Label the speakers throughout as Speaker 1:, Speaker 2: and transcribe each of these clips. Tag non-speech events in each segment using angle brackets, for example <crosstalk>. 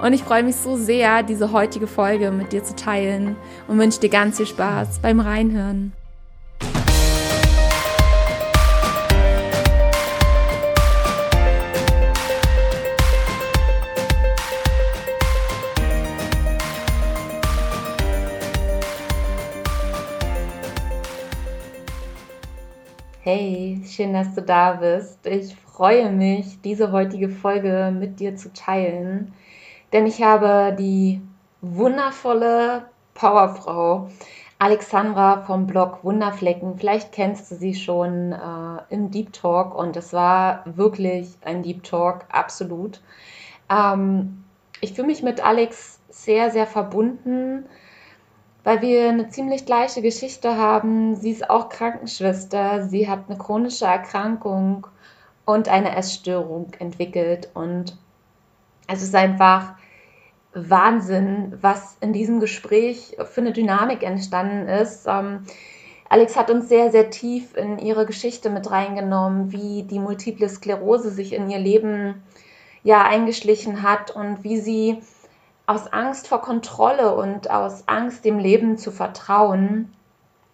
Speaker 1: Und ich freue mich so sehr, diese heutige Folge mit dir zu teilen und wünsche dir ganz viel Spaß beim Reinhören. Hey, schön, dass du da bist. Ich freue mich, diese heutige Folge mit dir zu teilen denn ich habe die wundervolle Powerfrau Alexandra vom Blog Wunderflecken. Vielleicht kennst du sie schon äh, im Deep Talk und es war wirklich ein Deep Talk, absolut. Ähm, ich fühle mich mit Alex sehr, sehr verbunden, weil wir eine ziemlich gleiche Geschichte haben. Sie ist auch Krankenschwester, sie hat eine chronische Erkrankung und eine Essstörung entwickelt und es ist einfach Wahnsinn, was in diesem Gespräch für eine Dynamik entstanden ist. Ähm, Alex hat uns sehr, sehr tief in ihre Geschichte mit reingenommen, wie die multiple Sklerose sich in ihr Leben ja eingeschlichen hat und wie sie aus Angst vor Kontrolle und aus Angst dem Leben zu vertrauen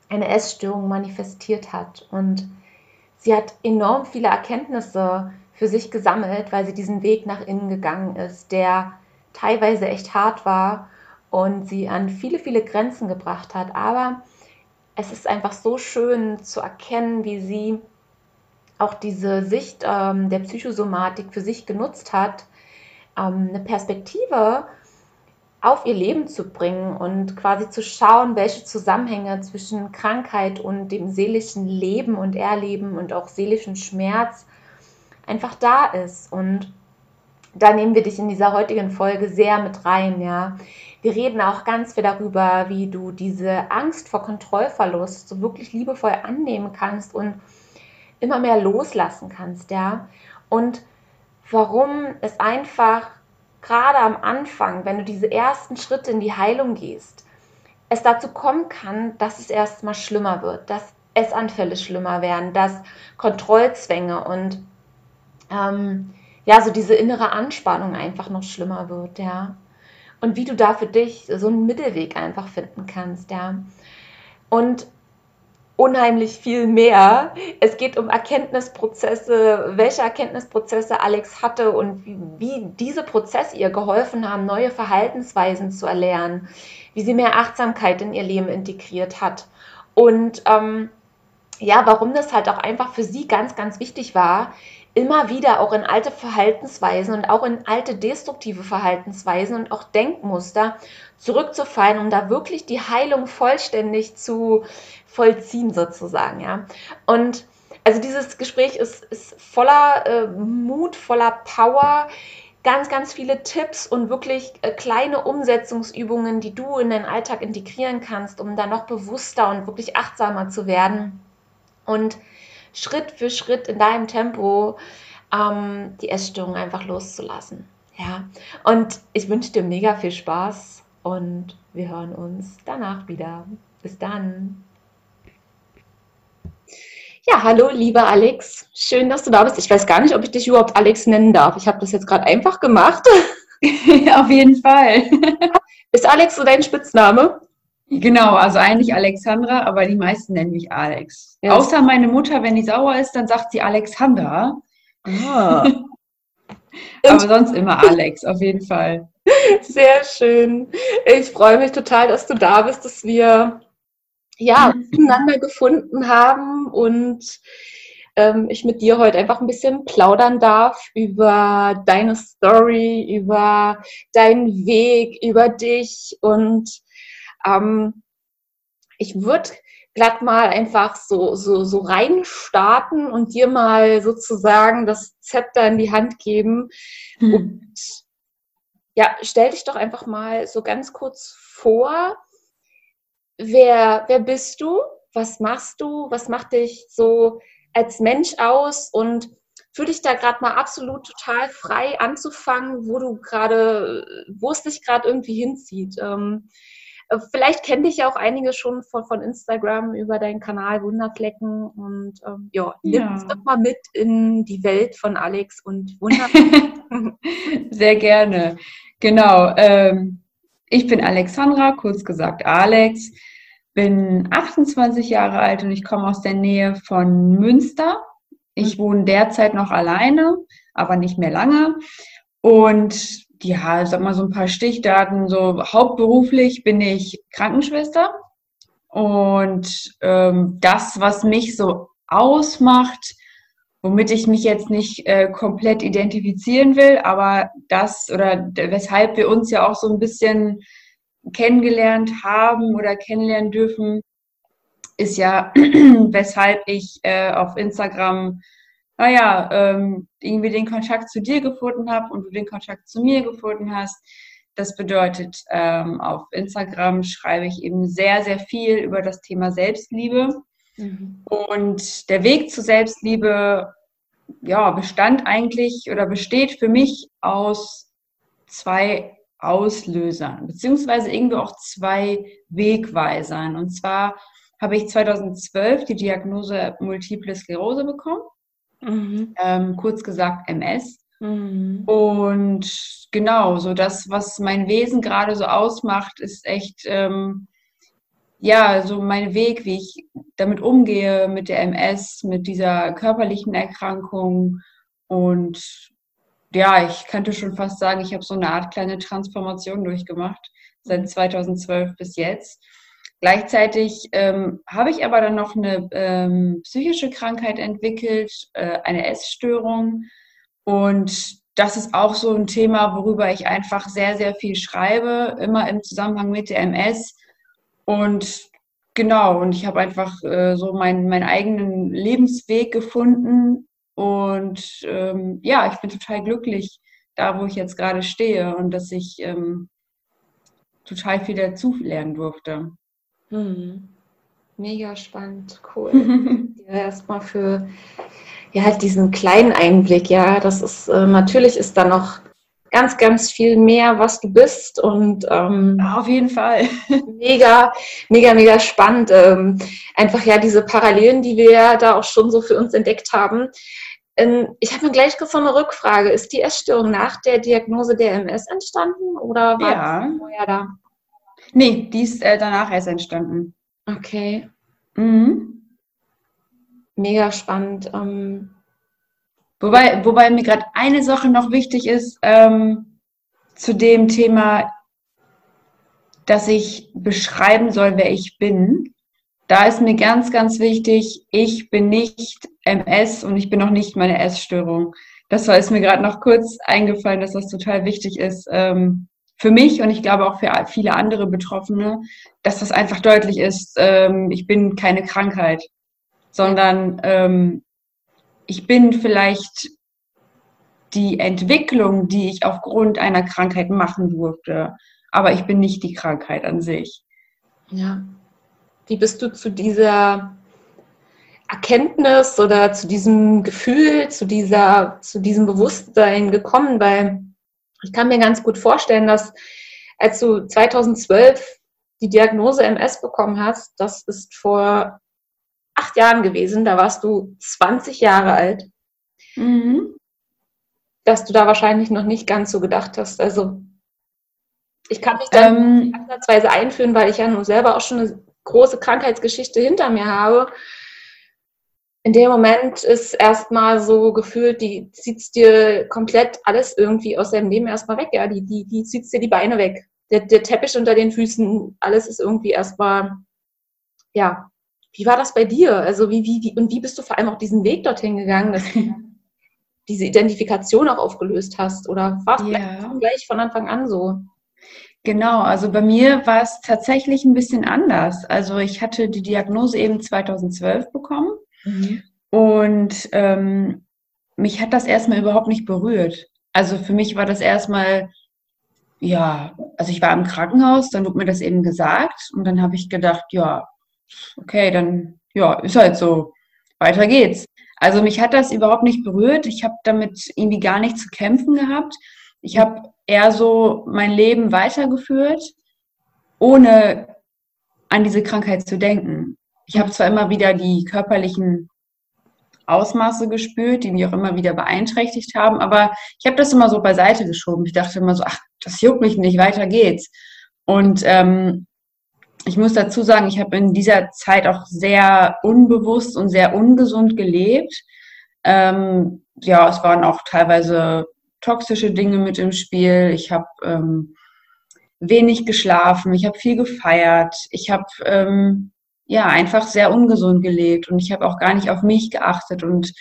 Speaker 1: eine Essstörung manifestiert hat. Und sie hat enorm viele Erkenntnisse für sich gesammelt, weil sie diesen Weg nach innen gegangen ist, der teilweise echt hart war und sie an viele, viele Grenzen gebracht hat. Aber es ist einfach so schön zu erkennen, wie sie auch diese Sicht ähm, der Psychosomatik für sich genutzt hat, ähm, eine Perspektive auf ihr Leben zu bringen und quasi zu schauen, welche Zusammenhänge zwischen Krankheit und dem seelischen Leben und Erleben und auch seelischen Schmerz einfach da ist. Und da nehmen wir dich in dieser heutigen Folge sehr mit rein, ja. Wir reden auch ganz viel darüber, wie du diese Angst vor Kontrollverlust so wirklich liebevoll annehmen kannst und immer mehr loslassen kannst, ja. Und warum es einfach gerade am Anfang, wenn du diese ersten Schritte in die Heilung gehst, es dazu kommen kann, dass es erstmal schlimmer wird, dass Essanfälle schlimmer werden, dass Kontrollzwänge und ähm, ja, so diese innere Anspannung einfach noch schlimmer wird, ja. Und wie du da für dich so einen Mittelweg einfach finden kannst, ja. Und unheimlich viel mehr. Es geht um Erkenntnisprozesse, welche Erkenntnisprozesse Alex hatte und wie, diese Prozesse ihr geholfen haben, neue Verhaltensweisen zu erlernen, wie sie mehr Achtsamkeit in ihr Leben integriert hat. Und ähm, ja, warum das halt auch einfach für sie ganz, ganz wichtig war, immer wieder auch in alte Verhaltensweisen und auch in alte destruktive Verhaltensweisen und auch Denkmuster zurückzufallen, um da wirklich die Heilung vollständig zu vollziehen sozusagen, ja. Und also dieses Gespräch ist, ist voller äh, Mut, voller Power, ganz, ganz viele Tipps und wirklich äh, kleine Umsetzungsübungen, die du in deinen Alltag integrieren kannst, um da noch bewusster und wirklich achtsamer zu werden. Und Schritt für Schritt in deinem Tempo ähm, die Essstörung einfach loszulassen. Ja, und ich wünsche dir mega viel Spaß und wir hören uns danach wieder. Bis dann. Ja, hallo, lieber Alex. Schön, dass du da bist. Ich weiß gar nicht, ob ich dich überhaupt Alex nennen darf. Ich habe das jetzt gerade einfach gemacht. <laughs>
Speaker 2: Auf jeden Fall.
Speaker 1: Ist Alex so dein Spitzname?
Speaker 2: Genau, also eigentlich Alexandra, aber die meisten nennen mich Alex. Ja. Außer meine Mutter, wenn die sauer ist, dann sagt sie Alexandra. Ah. <laughs> aber sonst immer Alex, auf jeden Fall.
Speaker 1: Sehr schön. Ich freue mich total, dass du da bist, dass wir ja miteinander gefunden haben und ähm, ich mit dir heute einfach ein bisschen plaudern darf über deine Story, über deinen Weg, über dich und ähm, ich würde glatt mal einfach so, so, so reinstarten und dir mal sozusagen das Zepter in die Hand geben. Hm. Und ja, stell dich doch einfach mal so ganz kurz vor. Wer, wer bist du? was machst du? Was macht dich so als Mensch aus? Und fühle dich da gerade mal absolut total frei anzufangen, wo du gerade, wo es dich gerade irgendwie hinzieht. Ähm, äh, vielleicht kennen dich ja auch einige schon von, von Instagram über deinen Kanal Wunderflecken und ähm, ja, nimm ja. uns doch mal mit in die Welt von Alex und Wunderflecken. <laughs>
Speaker 2: Sehr gerne. Genau. Ähm, ich bin Alexandra, kurz gesagt Alex, bin 28 Jahre alt und ich komme aus der Nähe von Münster. Ich wohne derzeit noch alleine, aber nicht mehr lange. Und ja, sag mal so ein paar Stichdaten. So hauptberuflich bin ich Krankenschwester und ähm, das, was mich so ausmacht, womit ich mich jetzt nicht äh, komplett identifizieren will, aber das oder weshalb wir uns ja auch so ein bisschen kennengelernt haben oder kennenlernen dürfen, ist ja, <clears throat> weshalb ich äh, auf Instagram naja, ähm, irgendwie den Kontakt zu dir gefunden habe und du den Kontakt zu mir gefunden hast. Das bedeutet, ähm, auf Instagram schreibe ich eben sehr, sehr viel über das Thema Selbstliebe. Mhm. Und der Weg zur Selbstliebe, ja, bestand eigentlich oder besteht für mich aus zwei Auslösern, beziehungsweise irgendwie auch zwei Wegweisern. Und zwar habe ich 2012 die Diagnose Multiple Sklerose bekommen. Mhm. Ähm, kurz gesagt MS. Mhm. Und genau, so das, was mein Wesen gerade so ausmacht, ist echt, ähm, ja, so mein Weg, wie ich damit umgehe, mit der MS, mit dieser körperlichen Erkrankung. Und ja, ich könnte schon fast sagen, ich habe so eine Art kleine Transformation durchgemacht, seit 2012 mhm. bis jetzt. Gleichzeitig ähm, habe ich aber dann noch eine ähm, psychische Krankheit entwickelt, äh, eine Essstörung. Und das ist auch so ein Thema, worüber ich einfach sehr, sehr viel schreibe, immer im Zusammenhang mit der MS. Und genau, und ich habe einfach äh, so meinen, meinen eigenen Lebensweg gefunden. Und ähm, ja, ich bin total glücklich, da wo ich jetzt gerade stehe und dass ich ähm, total viel dazu lernen durfte.
Speaker 1: Mhm. Mega spannend, cool. <laughs> Erstmal für ja, halt diesen kleinen Einblick, ja, das ist äh, natürlich ist da noch ganz, ganz viel mehr, was du bist und ähm,
Speaker 2: auf jeden Fall <laughs>
Speaker 1: mega, mega, mega spannend. Ähm, einfach ja diese Parallelen, die wir ja da auch schon so für uns entdeckt haben. Ähm, ich habe mir gleich so eine Rückfrage. Ist die Essstörung nach der Diagnose der MS entstanden oder war
Speaker 2: ja. vorher da? Nee, die ist äh, danach erst entstanden.
Speaker 1: Okay. Mhm. Mega spannend. Ähm,
Speaker 2: wobei, wobei mir gerade eine Sache noch wichtig ist ähm, zu dem Thema, dass ich beschreiben soll, wer ich bin. Da ist mir ganz, ganz wichtig, ich bin nicht MS und ich bin auch nicht meine Essstörung. Das war, ist mir gerade noch kurz eingefallen, dass das total wichtig ist, ähm, für mich und ich glaube auch für viele andere Betroffene, dass das einfach deutlich ist, ähm, ich bin keine Krankheit, sondern ähm, ich bin vielleicht die Entwicklung, die ich aufgrund einer Krankheit machen durfte, aber ich bin nicht die Krankheit an sich.
Speaker 1: Ja. Wie bist du zu dieser Erkenntnis oder zu diesem Gefühl, zu dieser, zu diesem Bewusstsein gekommen? Weil ich kann mir ganz gut vorstellen, dass als du 2012 die Diagnose MS bekommen hast, das ist vor acht Jahren gewesen, da warst du 20 Jahre alt, mhm. dass du da wahrscheinlich noch nicht ganz so gedacht hast. Also ich kann mich da ähm, ansatzweise einführen, weil ich ja nun selber auch schon eine große Krankheitsgeschichte hinter mir habe in dem Moment ist erstmal so gefühlt, die zieht dir komplett alles irgendwie aus deinem Leben erstmal weg, ja, die, die, die zieht dir die Beine weg. Der, der Teppich unter den Füßen, alles ist irgendwie erstmal, ja. Wie war das bei dir? Also wie, wie, wie, und wie bist du vor allem auch diesen Weg dorthin gegangen, dass du <laughs> diese Identifikation auch aufgelöst hast? Oder war es ja. gleich von Anfang an so?
Speaker 2: Genau, also bei mir war es tatsächlich ein bisschen anders. Also ich hatte die Diagnose eben 2012 bekommen Mhm. Und ähm, mich hat das erstmal überhaupt nicht berührt. Also für mich war das erstmal, ja, also ich war im Krankenhaus, dann wurde mir das eben gesagt und dann habe ich gedacht, ja, okay, dann ja, ist halt so. Weiter geht's. Also mich hat das überhaupt nicht berührt. Ich habe damit irgendwie gar nicht zu kämpfen gehabt. Ich habe eher so mein Leben weitergeführt, ohne an diese Krankheit zu denken. Ich habe zwar immer wieder die körperlichen Ausmaße gespürt, die mich auch immer wieder beeinträchtigt haben, aber ich habe das immer so beiseite geschoben. Ich dachte immer so, ach, das juckt mich nicht, weiter geht's. Und ähm, ich muss dazu sagen, ich habe in dieser Zeit auch sehr unbewusst und sehr ungesund gelebt. Ähm, ja, es waren auch teilweise toxische Dinge mit im Spiel. Ich habe ähm, wenig geschlafen, ich habe viel gefeiert, ich habe ähm, ja einfach sehr ungesund gelebt und ich habe auch gar nicht auf mich geachtet und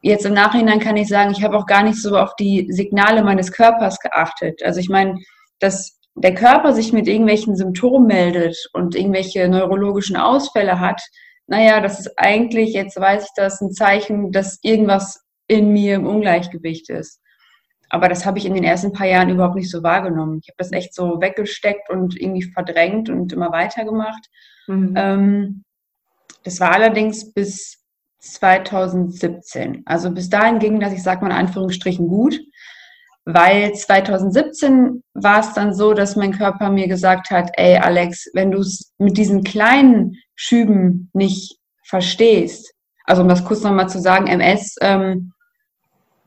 Speaker 2: jetzt im Nachhinein kann ich sagen, ich habe auch gar nicht so auf die Signale meines Körpers geachtet. Also ich meine, dass der Körper sich mit irgendwelchen Symptomen meldet und irgendwelche neurologischen Ausfälle hat, naja, das ist eigentlich, jetzt weiß ich das, ein Zeichen, dass irgendwas in mir im Ungleichgewicht ist. Aber das habe ich in den ersten paar Jahren überhaupt nicht so wahrgenommen. Ich habe das echt so weggesteckt und irgendwie verdrängt und immer weitergemacht. Mhm. Ähm, das war allerdings bis 2017. Also bis dahin ging das, ich sage mal in Anführungsstrichen, gut weil 2017 war es dann so, dass mein Körper mir gesagt hat, ey Alex, wenn du es mit diesen kleinen Schüben nicht verstehst, also um das kurz nochmal zu sagen, MS ähm,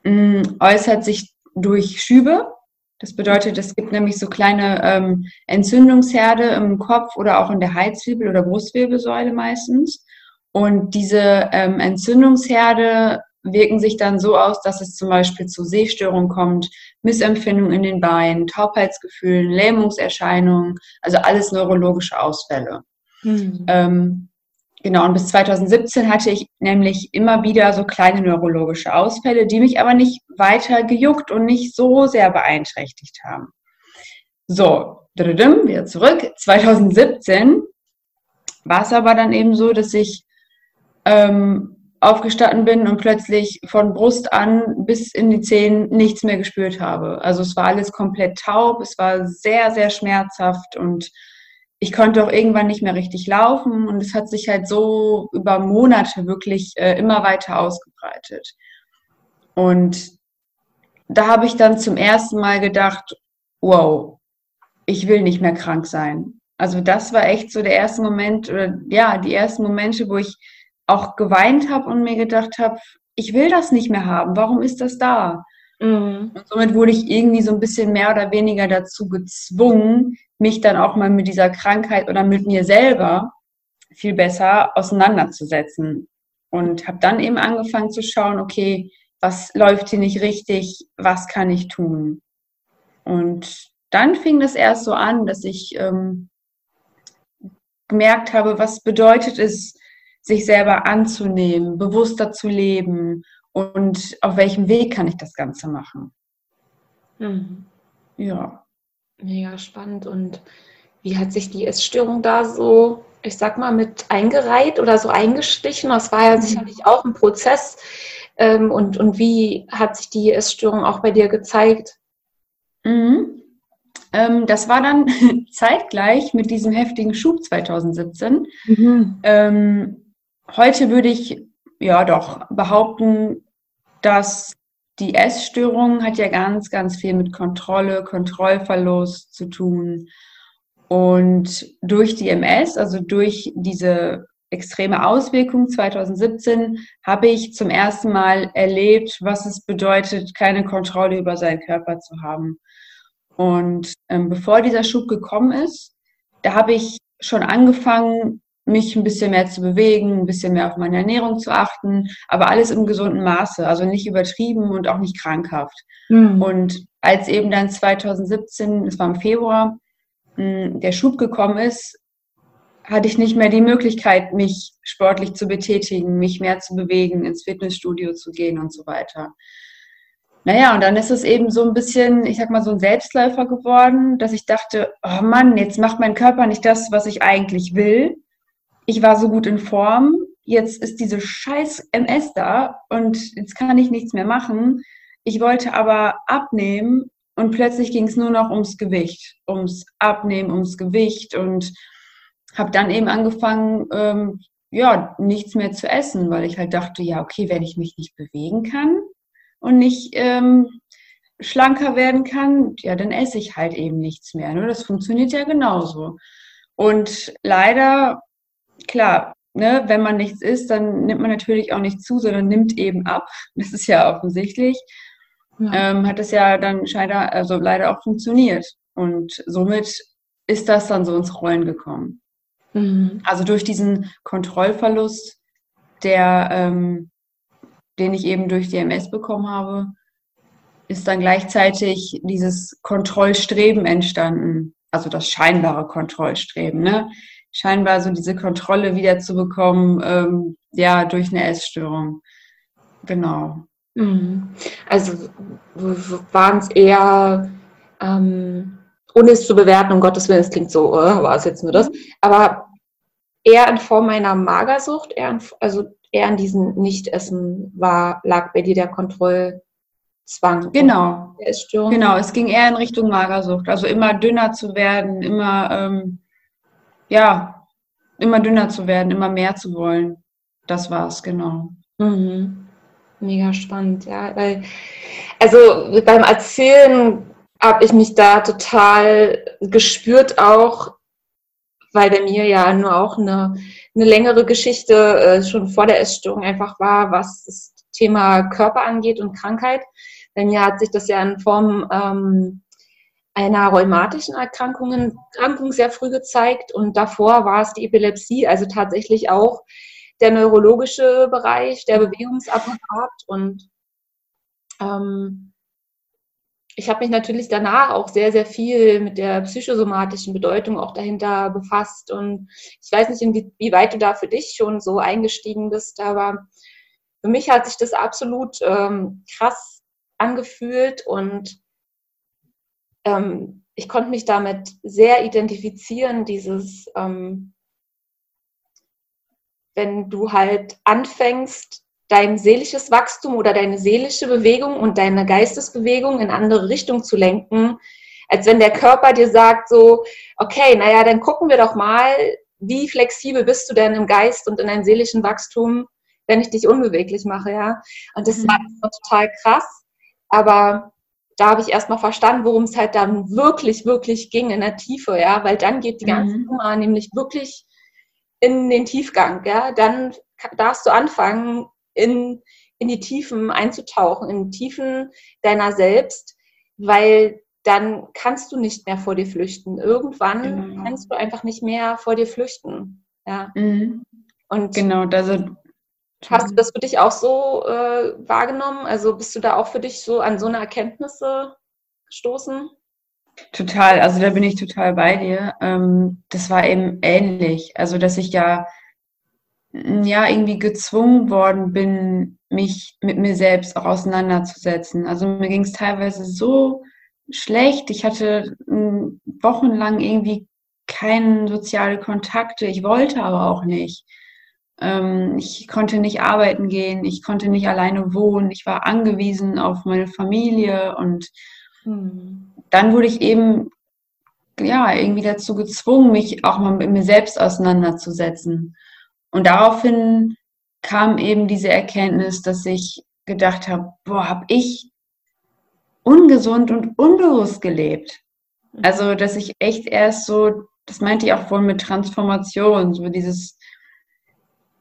Speaker 2: mh, äußert sich durch Schübe. Das bedeutet, es gibt nämlich so kleine ähm, Entzündungsherde im Kopf oder auch in der Halswirbel- oder Brustwirbelsäule meistens. Und diese ähm, Entzündungsherde wirken sich dann so aus, dass es zum Beispiel zu Sehstörungen kommt, Missempfindung in den Beinen, Taubheitsgefühlen, Lähmungserscheinungen, also alles neurologische Ausfälle. Mhm. Ähm, genau, und bis 2017 hatte ich nämlich immer wieder so kleine neurologische Ausfälle, die mich aber nicht weiter gejuckt und nicht so sehr beeinträchtigt haben. So, wieder zurück. 2017 war es aber dann eben so, dass ich ähm, aufgestanden bin und plötzlich von Brust an bis in die Zehen nichts mehr gespürt habe. Also es war alles komplett taub, es war sehr, sehr schmerzhaft und ich konnte auch irgendwann nicht mehr richtig laufen und es hat sich halt so über Monate wirklich äh, immer weiter ausgebreitet. Und da habe ich dann zum ersten Mal gedacht, wow, ich will nicht mehr krank sein. Also das war echt so der erste Moment oder ja, die ersten Momente, wo ich auch geweint habe und mir gedacht habe, ich will das nicht mehr haben. Warum ist das da? Mhm. Und somit wurde ich irgendwie so ein bisschen mehr oder weniger dazu gezwungen, mich dann auch mal mit dieser Krankheit oder mit mir selber viel besser auseinanderzusetzen. Und habe dann eben angefangen zu schauen, okay, was läuft hier nicht richtig, was kann ich tun? Und dann fing das erst so an, dass ich ähm, gemerkt habe, was bedeutet es, sich selber anzunehmen, bewusster zu leben und auf welchem Weg kann ich das Ganze machen.
Speaker 1: Mhm. Ja. Mega spannend. Und wie hat sich die Essstörung da so, ich sag mal, mit eingereiht oder so eingestichen? Das war ja mhm. sicherlich auch ein Prozess. Ähm, und, und wie hat sich die Essstörung auch bei dir gezeigt?
Speaker 2: Mhm. Ähm, das war dann <laughs> zeitgleich mit diesem heftigen Schub 2017. Mhm. Ähm, Heute würde ich ja doch behaupten, dass die Essstörung hat ja ganz, ganz viel mit Kontrolle, Kontrollverlust zu tun. Und durch die MS, also durch diese extreme Auswirkung 2017, habe ich zum ersten Mal erlebt, was es bedeutet, keine Kontrolle über seinen Körper zu haben. Und ähm, bevor dieser Schub gekommen ist, da habe ich schon angefangen, mich ein bisschen mehr zu bewegen, ein bisschen mehr auf meine Ernährung zu achten, aber alles im gesunden Maße, also nicht übertrieben und auch nicht krankhaft. Mhm. Und als eben dann 2017, das war im Februar, hm, der Schub gekommen ist, hatte ich nicht mehr die Möglichkeit, mich sportlich zu betätigen, mich mehr zu bewegen, ins Fitnessstudio zu gehen und so weiter. Naja, und dann ist es eben so ein bisschen, ich sag mal, so ein Selbstläufer geworden, dass ich dachte, oh Mann, jetzt macht mein Körper nicht das, was ich eigentlich will ich war so gut in Form, jetzt ist diese scheiß MS da und jetzt kann ich nichts mehr machen. Ich wollte aber abnehmen und plötzlich ging es nur noch ums Gewicht, ums Abnehmen, ums Gewicht und habe dann eben angefangen, ähm, ja, nichts mehr zu essen, weil ich halt dachte, ja, okay, wenn ich mich nicht bewegen kann und nicht ähm, schlanker werden kann, ja, dann esse ich halt eben nichts mehr. Ne? Das funktioniert ja genauso. Und leider, klar, ne, wenn man nichts isst, dann nimmt man natürlich auch nicht zu, sondern nimmt eben ab. Das ist ja offensichtlich. Ja. Ähm, hat es ja dann scheinbar, also leider auch funktioniert. Und somit ist das dann so ins Rollen gekommen. Mhm. Also durch diesen Kontrollverlust, der, ähm, den ich eben durch die MS bekommen habe, ist dann gleichzeitig dieses Kontrollstreben entstanden. Also das scheinbare Kontrollstreben, ne? Scheinbar so diese Kontrolle wieder zu bekommen, ähm, ja, durch eine Essstörung. Genau.
Speaker 1: Mhm. Also waren es eher ähm, ohne es zu bewerten, um Gottes Willen, es klingt so, oh, war es jetzt nur das, aber eher in Form meiner Magersucht, eher in, also eher an diesem Nichtessen war, lag bei dir der Kontrollzwang.
Speaker 2: Genau. Genau, es ging eher in Richtung Magersucht, also immer dünner zu werden, immer, ähm, ja, immer dünner zu werden, immer mehr zu wollen. Das war es, genau.
Speaker 1: Mhm. Mega spannend, ja, weil, also beim Erzählen habe ich mich da total gespürt auch, weil bei mir ja nur auch eine, eine längere Geschichte äh, schon vor der Essstörung einfach war, was das Thema Körper angeht und Krankheit. Bei mir hat sich das ja in Form ähm, einer rheumatischen Erkrankung, Erkrankung sehr früh gezeigt und davor war es die Epilepsie, also tatsächlich auch der neurologische Bereich, der Bewegungsapparat und ähm, ich habe mich natürlich danach auch sehr, sehr viel mit der psychosomatischen Bedeutung auch dahinter befasst. Und ich weiß nicht, inwieweit du da für dich schon so eingestiegen bist, aber für mich hat sich das absolut ähm, krass angefühlt und ähm, ich konnte mich damit sehr identifizieren, dieses, ähm, wenn du halt anfängst, dein seelisches Wachstum oder deine seelische Bewegung und deine Geistesbewegung in andere Richtung zu lenken, als wenn der Körper dir sagt so, okay, naja, dann gucken wir doch mal, wie flexibel bist du denn im Geist und in deinem seelischen Wachstum, wenn ich dich unbeweglich mache, ja. Und das mhm. war total krass, aber da habe ich erstmal verstanden, worum es halt dann wirklich, wirklich ging in der Tiefe, ja, weil dann geht die ganze mhm. Nummer nämlich wirklich in den Tiefgang, ja. Dann darfst du anfangen, in, in die Tiefen einzutauchen, in die Tiefen deiner selbst, weil dann kannst du nicht mehr vor dir flüchten. Irgendwann genau. kannst du einfach nicht mehr vor dir flüchten. Ja. Mhm.
Speaker 2: Und genau, also
Speaker 1: hast du das für dich auch so äh, wahrgenommen? Also bist du da auch für dich so an so eine Erkenntnisse gestoßen?
Speaker 2: Total, also da bin ich total bei dir. Ähm, das war eben ähnlich. Also, dass ich ja ja irgendwie gezwungen worden bin, mich mit mir selbst auch auseinanderzusetzen. Also mir ging es teilweise so schlecht. Ich hatte wochenlang irgendwie keine soziale Kontakte. Ich wollte aber auch nicht. Ähm, ich konnte nicht arbeiten gehen. Ich konnte nicht alleine wohnen. Ich war angewiesen auf meine Familie und hm. dann wurde ich eben ja irgendwie dazu gezwungen, mich auch mal mit mir selbst auseinanderzusetzen. Und daraufhin kam eben diese Erkenntnis, dass ich gedacht habe, boah, habe ich ungesund und unbewusst gelebt. Also, dass ich echt erst so, das meinte ich auch vorhin mit Transformation, so dieses,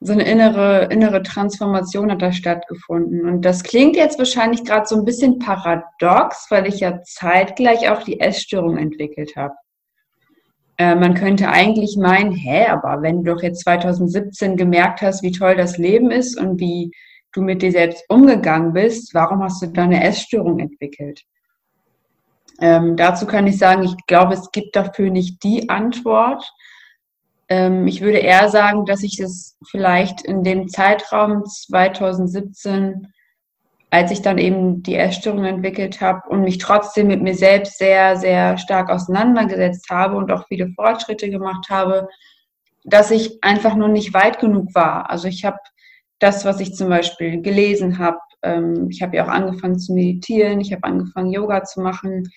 Speaker 2: so eine innere, innere Transformation hat da stattgefunden. Und das klingt jetzt wahrscheinlich gerade so ein bisschen paradox, weil ich ja zeitgleich auch die Essstörung entwickelt habe. Äh, man könnte eigentlich meinen, hä, aber wenn du doch jetzt 2017 gemerkt hast, wie toll das Leben ist und wie du mit dir selbst umgegangen bist, warum hast du dann eine Essstörung entwickelt? Ähm, dazu kann ich sagen, ich glaube, es gibt dafür nicht die Antwort. Ähm, ich würde eher sagen, dass ich es vielleicht in dem Zeitraum 2017 als ich dann eben die Essstörung entwickelt habe und mich trotzdem mit mir selbst sehr, sehr stark auseinandergesetzt habe und auch viele Fortschritte gemacht habe, dass ich einfach nur nicht weit genug war. Also ich habe das, was ich zum Beispiel gelesen habe, ähm, ich habe ja auch angefangen zu meditieren, ich habe angefangen Yoga zu machen.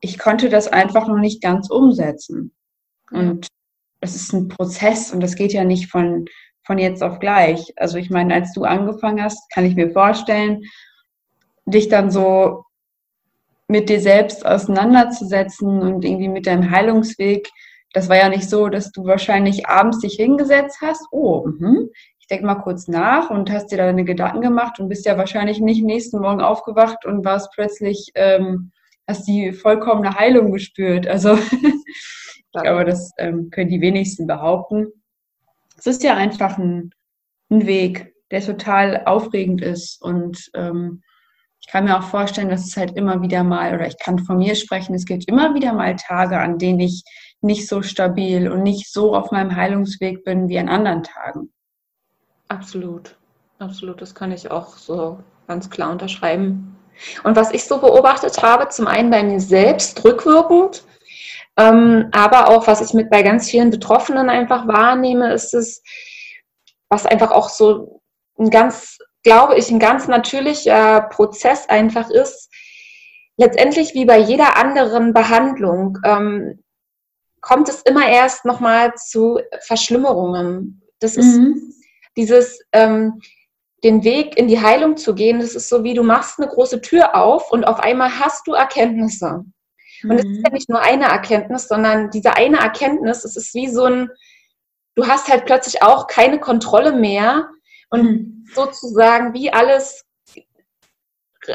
Speaker 2: Ich konnte das einfach noch nicht ganz umsetzen. Und das ist ein Prozess und das geht ja nicht von, von jetzt auf gleich. Also ich meine, als du angefangen hast, kann ich mir vorstellen, dich dann so mit dir selbst auseinanderzusetzen und irgendwie mit deinem Heilungsweg. Das war ja nicht so, dass du wahrscheinlich abends dich hingesetzt hast. Oh, mh, ich denke mal kurz nach und hast dir deine Gedanken gemacht und bist ja wahrscheinlich nicht nächsten Morgen aufgewacht und warst plötzlich, ähm, hast die vollkommene Heilung gespürt. Also <laughs> ich glaube, das ähm, können die wenigsten behaupten. Es ist ja einfach ein, ein Weg, der total aufregend ist und ähm, ich kann mir auch vorstellen, dass es halt immer wieder mal, oder ich kann von mir sprechen, es gibt immer wieder mal Tage, an denen ich nicht so stabil und nicht so auf meinem Heilungsweg bin wie an anderen Tagen.
Speaker 1: Absolut, absolut. Das kann ich auch so ganz klar unterschreiben. Und was ich so beobachtet habe, zum einen bei mir selbst rückwirkend, ähm, aber auch was ich mit bei ganz vielen Betroffenen einfach wahrnehme, ist es, was einfach auch so ein ganz glaube ich, ein ganz natürlicher Prozess einfach ist, letztendlich wie bei jeder anderen Behandlung, ähm, kommt es immer erst nochmal zu Verschlimmerungen. Das ist mhm. dieses, ähm, den Weg in die Heilung zu gehen, das ist so wie du machst eine große Tür auf und auf einmal hast du Erkenntnisse. Und es ist ja mhm. nicht nur eine Erkenntnis, sondern diese eine Erkenntnis, es ist wie so ein, du hast halt plötzlich auch keine Kontrolle mehr und mhm. sozusagen wie alles,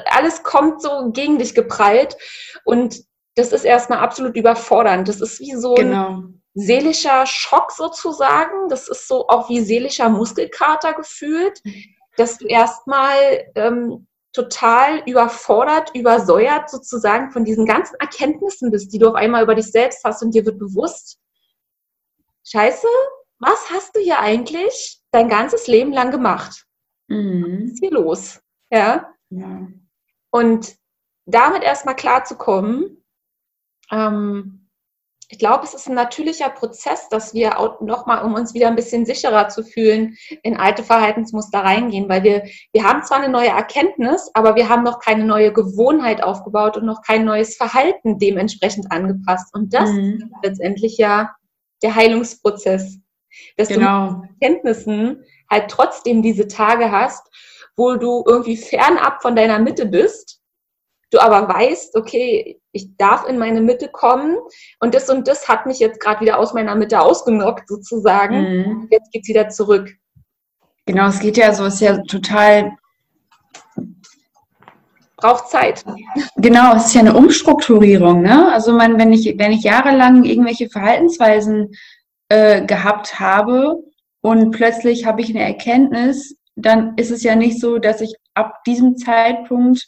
Speaker 1: alles kommt so gegen dich geprallt und das ist erstmal absolut überfordernd. Das ist wie so genau. ein seelischer Schock sozusagen. Das ist so auch wie seelischer Muskelkater gefühlt, dass du erstmal ähm, total überfordert, übersäuert sozusagen von diesen ganzen Erkenntnissen bist, die du auf einmal über dich selbst hast und dir wird bewusst, scheiße, was hast du hier eigentlich dein ganzes Leben lang gemacht? Mhm. Was ist hier los? Ja. ja. Und damit erstmal klarzukommen, ähm, ich glaube, es ist ein natürlicher Prozess, dass wir auch nochmal, um uns wieder ein bisschen sicherer zu fühlen, in alte Verhaltensmuster reingehen, weil wir, wir haben zwar eine neue Erkenntnis, aber wir haben noch keine neue Gewohnheit aufgebaut und noch kein neues Verhalten dementsprechend angepasst. Und das mhm. ist letztendlich ja der Heilungsprozess dass genau. du mit Kenntnissen halt trotzdem diese Tage hast, wo du irgendwie fernab von deiner Mitte bist, du aber weißt, okay, ich darf in meine Mitte kommen und das und das hat mich jetzt gerade wieder aus meiner Mitte ausgenockt sozusagen. Mhm. Jetzt es wieder zurück.
Speaker 2: Genau, es geht ja so, es ist ja total
Speaker 1: braucht Zeit.
Speaker 2: Genau, es ist ja eine Umstrukturierung. Ne? Also man, wenn ich, wenn ich jahrelang irgendwelche Verhaltensweisen äh, gehabt habe und plötzlich habe ich eine Erkenntnis, dann ist es ja nicht so, dass ich ab diesem Zeitpunkt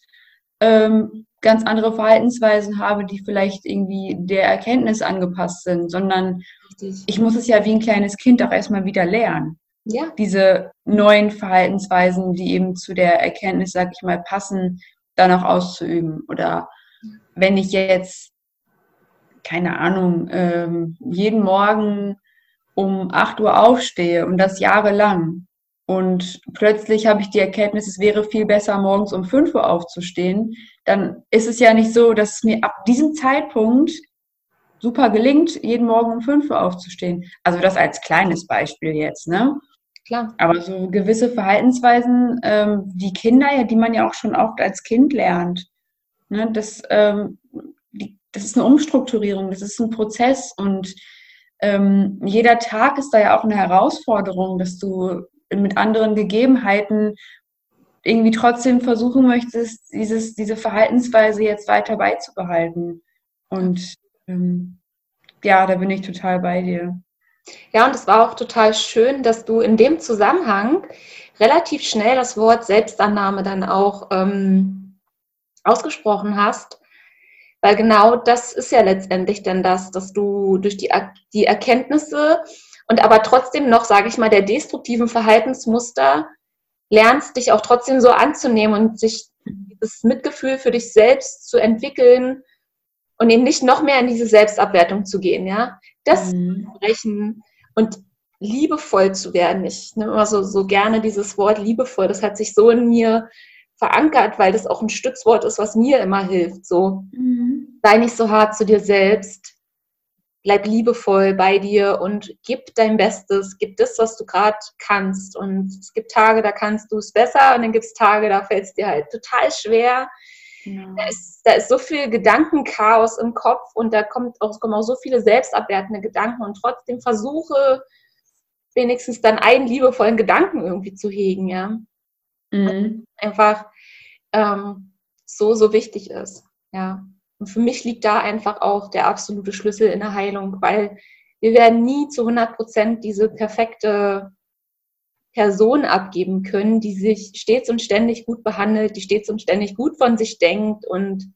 Speaker 2: ähm, ganz andere Verhaltensweisen habe, die vielleicht irgendwie der Erkenntnis angepasst sind, sondern Richtig. ich muss es ja wie ein kleines Kind auch erstmal wieder lernen. Ja. Diese neuen Verhaltensweisen, die eben zu der Erkenntnis, sag ich mal, passen, dann auch auszuüben. Oder wenn ich jetzt, keine Ahnung, ähm, jeden Morgen um 8 Uhr aufstehe und das jahrelang und plötzlich habe ich die Erkenntnis, es wäre viel besser, morgens um 5 Uhr aufzustehen, dann ist es ja nicht so, dass es mir ab diesem Zeitpunkt super gelingt, jeden Morgen um 5 Uhr aufzustehen. Also das als kleines Beispiel jetzt, ne? Klar. Aber so gewisse Verhaltensweisen, ähm, die Kinder, ja, die man ja auch schon oft als Kind lernt, ne, das, ähm, die, das ist eine Umstrukturierung, das ist ein Prozess und ähm, jeder Tag ist da ja auch eine Herausforderung, dass du mit anderen Gegebenheiten irgendwie trotzdem versuchen möchtest, dieses, diese Verhaltensweise jetzt weiter beizubehalten. Und ähm, ja, da bin ich total bei dir.
Speaker 1: Ja, und es war auch total schön, dass du in dem Zusammenhang relativ schnell das Wort Selbstannahme dann auch ähm, ausgesprochen hast, weil genau das ist ja letztendlich dann das, dass du durch die, die Erkenntnisse und aber trotzdem noch, sage ich mal, der destruktiven Verhaltensmuster lernst, dich auch trotzdem so anzunehmen und sich das Mitgefühl für dich selbst zu entwickeln und eben nicht noch mehr in diese Selbstabwertung zu gehen, ja. Das mhm. brechen und liebevoll zu werden. Ich nehme immer so, so gerne dieses Wort liebevoll. Das hat sich so in mir verankert, weil das auch ein Stützwort ist, was mir immer hilft. So, mhm. sei nicht so hart zu dir selbst. Bleib liebevoll bei dir und gib dein Bestes, gib das, was du gerade kannst. Und es gibt Tage, da kannst du es besser und dann gibt es Tage, da fällt es dir halt total schwer. Ja. Da, ist, da ist so viel Gedankenchaos im Kopf und da kommt auch, kommen auch so viele selbstabwertende Gedanken und trotzdem versuche wenigstens dann einen liebevollen Gedanken irgendwie zu hegen, ja. Mhm. Einfach ähm, so, so wichtig ist, ja. Und für mich liegt da einfach auch der absolute Schlüssel in der Heilung, weil wir werden nie zu 100 Prozent diese perfekte Person abgeben können, die sich stets und ständig gut behandelt, die stets und ständig gut von sich denkt. Und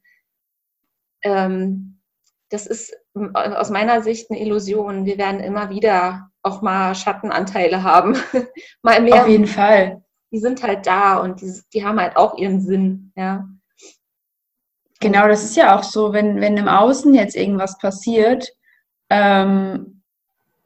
Speaker 1: ähm, das ist aus meiner Sicht eine Illusion. Wir werden immer wieder auch mal Schattenanteile haben. <laughs>
Speaker 2: mal mehr. Auf jeden Fall.
Speaker 1: Die sind halt da und die, die haben halt auch ihren Sinn, ja.
Speaker 2: Genau, das ist ja auch so, wenn, wenn im Außen jetzt irgendwas passiert, ähm,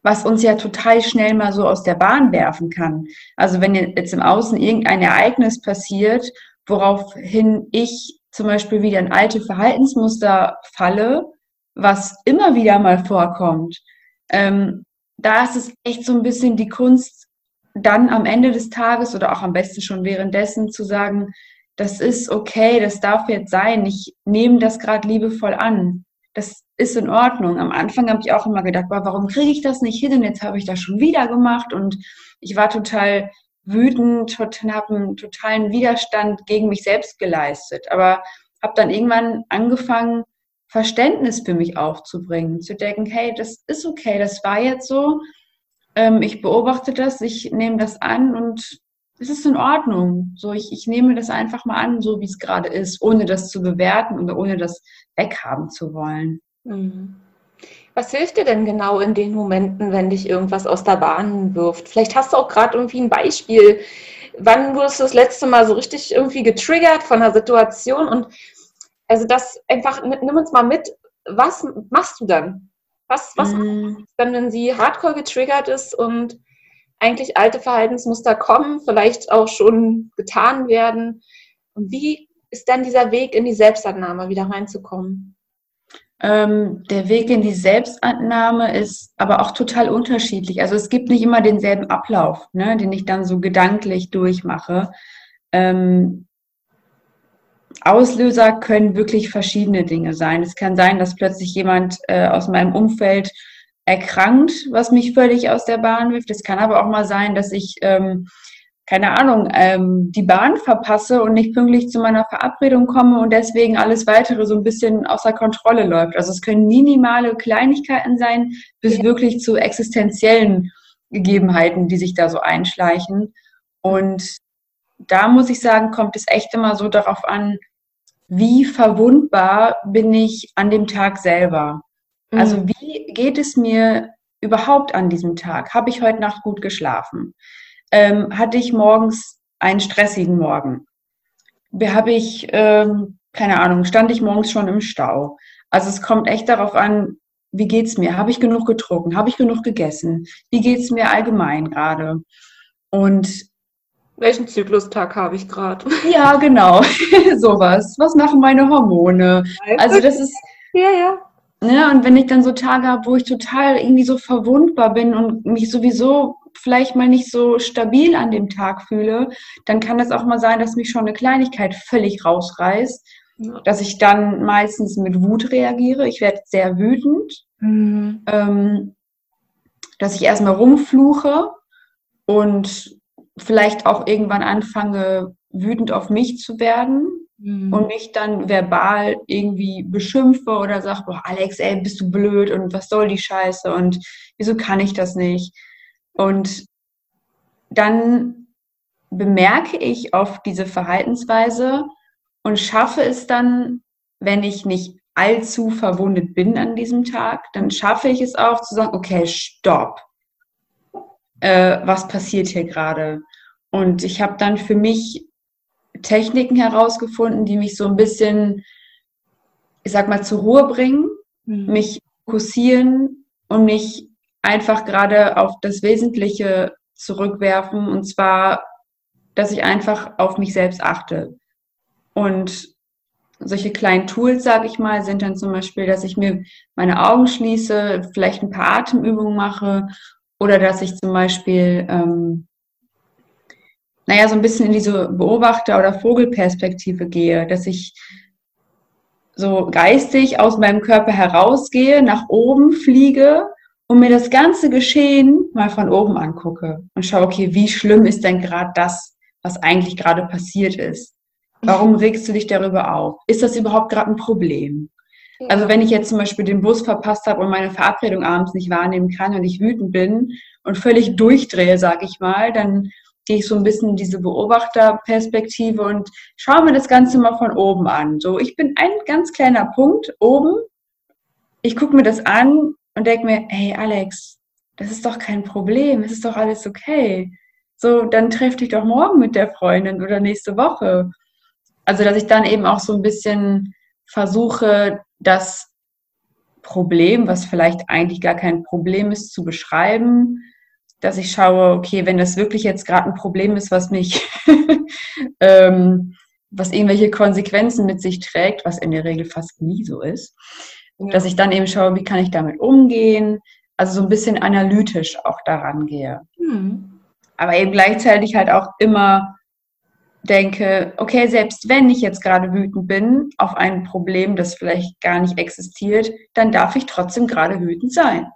Speaker 2: was uns ja total schnell mal so aus der Bahn werfen kann. Also wenn jetzt im Außen irgendein Ereignis passiert, woraufhin ich zum Beispiel wieder in alte Verhaltensmuster falle, was immer wieder mal vorkommt, ähm, da ist es echt so ein bisschen die Kunst, dann am Ende des Tages oder auch am besten schon währenddessen zu sagen, das ist okay, das darf jetzt sein, ich nehme das gerade liebevoll an. Das ist in Ordnung. Am Anfang habe ich auch immer gedacht, warum kriege ich das nicht hin und jetzt habe ich das schon wieder gemacht und ich war total wütend und habe einen totalen Widerstand gegen mich selbst geleistet. Aber habe dann irgendwann angefangen, Verständnis für mich aufzubringen, zu denken, hey, das ist okay, das war jetzt so, ähm, ich beobachte das, ich nehme das an und es ist in Ordnung. So, ich, ich nehme das einfach mal an, so wie es gerade ist, ohne das zu bewerten oder ohne das weghaben zu wollen. Mhm.
Speaker 1: Was hilft dir denn genau in den Momenten, wenn dich irgendwas aus der Bahn wirft? Vielleicht hast du auch gerade irgendwie ein Beispiel. Wann wurdest du das letzte Mal so richtig irgendwie getriggert von einer Situation? Und also das einfach, nimm uns mal mit, was machst du dann? Was, was mhm. dann, wenn sie hardcore getriggert ist und eigentlich alte Verhaltensmuster kommen, vielleicht auch schon getan werden. Und wie ist dann dieser Weg in die Selbstannahme wieder reinzukommen?
Speaker 2: Ähm, der Weg in die Selbstannahme ist aber auch total unterschiedlich. Also es gibt nicht immer denselben Ablauf, ne, den ich dann so gedanklich durchmache. Ähm, Auslöser können wirklich verschiedene Dinge sein. Es kann sein, dass plötzlich jemand äh, aus meinem Umfeld erkrankt, was mich völlig aus der Bahn wirft. Es kann aber auch mal sein, dass ich, ähm, keine Ahnung, ähm, die Bahn verpasse und nicht pünktlich zu meiner Verabredung komme und deswegen alles weitere so ein bisschen außer Kontrolle läuft. Also es können minimale Kleinigkeiten sein, bis ja. wirklich zu existenziellen Gegebenheiten, die sich da so einschleichen. Und da muss ich sagen, kommt es echt immer so darauf an, wie verwundbar bin ich an dem Tag selber. Also mhm. wie geht es mir überhaupt an diesem Tag? Habe ich heute Nacht gut geschlafen? Ähm, hatte ich morgens einen stressigen Morgen? Habe ich, ähm, keine Ahnung, stand ich morgens schon im Stau? Also es kommt echt darauf an, wie geht es mir? Habe ich genug getrunken? Habe ich genug gegessen? Wie geht es mir allgemein gerade? Und
Speaker 1: welchen Zyklustag habe ich gerade? <laughs>
Speaker 2: Ja, genau. <laughs> Sowas. Was machen meine Hormone? Also das ist. Ja, ja. Ne, und wenn ich dann so Tage habe, wo ich total irgendwie so verwundbar bin und mich sowieso vielleicht mal nicht so stabil an dem Tag fühle, dann kann es auch mal sein, dass mich schon eine Kleinigkeit völlig rausreißt, ja. dass ich dann meistens mit Wut reagiere. Ich werde sehr wütend, mhm. ähm, dass ich erstmal rumfluche und vielleicht auch irgendwann anfange, wütend auf mich zu werden, mhm. und mich dann verbal irgendwie beschimpfe oder sage, boah, Alex, ey, bist du blöd und was soll die Scheiße und wieso kann ich das nicht? Und dann bemerke ich auf diese Verhaltensweise und schaffe es dann, wenn ich nicht allzu verwundet bin an diesem Tag, dann schaffe ich es auch zu sagen, okay, stopp. Äh, was passiert hier gerade? Und ich habe dann für mich Techniken herausgefunden, die mich so ein bisschen, ich sag mal, zur Ruhe bringen, mhm. mich fokussieren und mich einfach gerade auf das Wesentliche zurückwerfen. Und zwar, dass ich einfach auf mich selbst achte. Und solche kleinen Tools, sage ich mal, sind dann zum Beispiel, dass ich mir meine Augen schließe, vielleicht ein paar Atemübungen mache oder dass ich zum Beispiel, ähm, naja, so ein bisschen in diese Beobachter- oder Vogelperspektive gehe, dass ich so geistig aus meinem Körper herausgehe, nach oben fliege und mir das ganze Geschehen mal von oben angucke und schaue, okay, wie schlimm ist denn gerade das, was eigentlich gerade passiert ist? Warum regst du dich darüber auf? Ist das überhaupt gerade ein Problem? Also wenn ich jetzt zum Beispiel den Bus verpasst habe und meine Verabredung abends nicht wahrnehmen kann und ich wütend bin und völlig durchdrehe, sage ich mal, dann gehe ich so ein bisschen in diese Beobachterperspektive und schaue mir das Ganze mal von oben an. So, ich bin ein ganz kleiner Punkt oben. Ich gucke mir das an und denke mir, hey Alex, das ist doch kein Problem, es ist doch alles okay. So, dann treff dich doch morgen mit der Freundin oder nächste Woche. Also, dass ich dann eben auch so ein bisschen versuche, das Problem, was vielleicht eigentlich gar kein Problem ist, zu beschreiben, dass ich schaue, okay, wenn das wirklich jetzt gerade ein Problem ist, was mich, <laughs> ähm, was irgendwelche Konsequenzen mit sich trägt, was in der Regel fast nie so ist, ja. dass ich dann eben schaue, wie kann ich damit umgehen, also so ein bisschen analytisch auch daran gehe. Mhm. Aber eben gleichzeitig halt auch immer denke, okay, selbst wenn ich jetzt gerade wütend bin auf ein Problem, das vielleicht gar nicht existiert, dann darf ich trotzdem gerade wütend sein.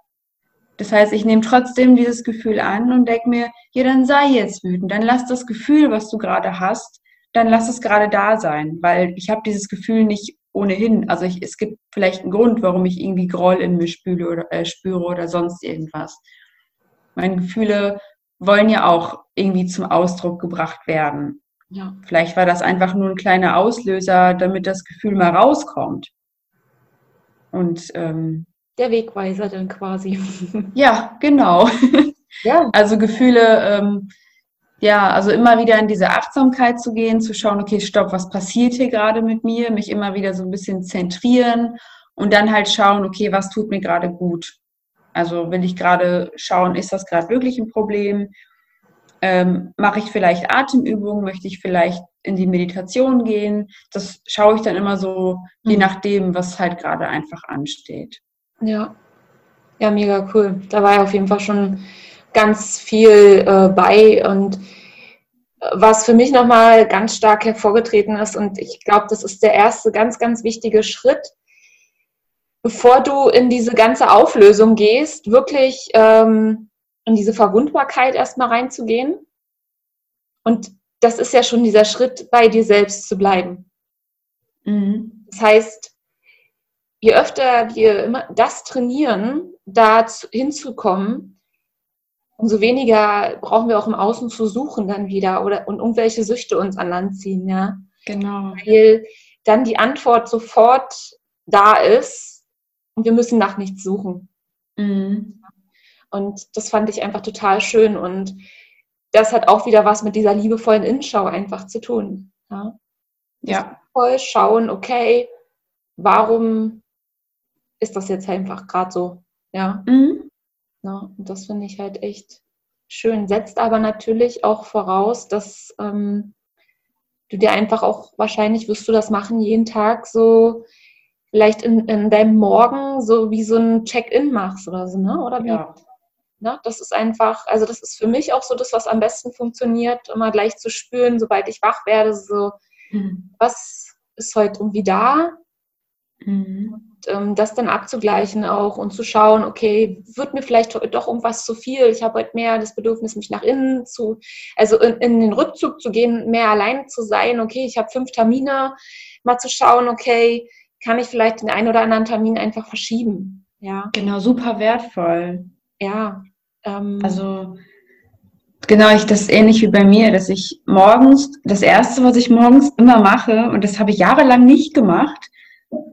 Speaker 2: Das heißt, ich nehme trotzdem dieses Gefühl an und denke mir, ja, dann sei jetzt wütend, dann lass das Gefühl, was du gerade hast, dann lass es gerade da sein, weil ich habe dieses Gefühl nicht ohnehin. Also ich, es gibt vielleicht einen Grund, warum ich irgendwie Groll in mir spüle oder, äh, spüre oder sonst irgendwas. Meine Gefühle wollen ja auch irgendwie zum Ausdruck gebracht werden. Ja. Vielleicht war das einfach nur ein kleiner Auslöser, damit das Gefühl mal rauskommt. Und ähm,
Speaker 1: der Wegweiser dann quasi. <laughs>
Speaker 2: Ja, genau. <laughs> Ja. Also Gefühle, ähm, ja, also immer wieder in diese Achtsamkeit zu gehen, zu schauen, okay, stopp, was passiert hier gerade mit mir, mich immer wieder so ein bisschen zentrieren und dann halt schauen, okay, was tut mir gerade gut. Also will ich gerade schauen, ist das gerade wirklich ein Problem ähm, mache ich vielleicht Atemübungen, möchte ich vielleicht in die Meditation gehen. Das schaue ich dann immer so, je mhm. nachdem, was halt gerade einfach ansteht.
Speaker 1: Ja, ja, mega cool. Da war ja auf jeden Fall schon ganz viel äh, bei und äh, was für mich nochmal ganz stark hervorgetreten ist und ich glaube, das ist der erste ganz, ganz wichtige Schritt, bevor du in diese ganze Auflösung gehst, wirklich ähm, in diese Verwundbarkeit erstmal reinzugehen. Und das ist ja schon dieser Schritt, bei dir selbst zu bleiben. Mhm. Das heißt, je öfter wir immer das trainieren, da hinzukommen, umso weniger brauchen wir auch im Außen zu suchen dann wieder oder und irgendwelche Süchte uns anziehen, ja.
Speaker 2: Genau.
Speaker 1: Weil dann die Antwort sofort da ist und wir müssen nach nichts suchen. Mhm. Und das fand ich einfach total schön. Und das hat auch wieder was mit dieser liebevollen Innenschau einfach zu tun. Ja. ja. Voll schauen, okay, warum ist das jetzt einfach gerade so? Ja. Mhm. ja. Und das finde ich halt echt schön. Setzt aber natürlich auch voraus, dass ähm, du dir einfach auch, wahrscheinlich wirst du das machen, jeden Tag so vielleicht in, in deinem Morgen so wie so ein Check-in machst oder so, ne? Oder wie? Ja. Ne? Das ist einfach, also das ist für mich auch so das, was am besten funktioniert, immer gleich zu spüren, sobald ich wach werde, so, mhm. was ist heute irgendwie da? Mhm. Und, ähm, das dann abzugleichen auch und zu schauen, okay, wird mir vielleicht doch irgendwas zu viel? Ich habe heute mehr das Bedürfnis, mich nach innen zu, also in, in den Rückzug zu gehen, mehr allein zu sein. Okay, ich habe fünf Termine, mal zu schauen, okay, kann ich vielleicht den einen oder anderen Termin einfach verschieben?
Speaker 2: Ja. Genau, super wertvoll.
Speaker 1: Ja,
Speaker 2: ähm, also genau, ich das ist ähnlich wie bei mir, dass ich morgens, das erste, was ich morgens immer mache, und das habe ich jahrelang nicht gemacht,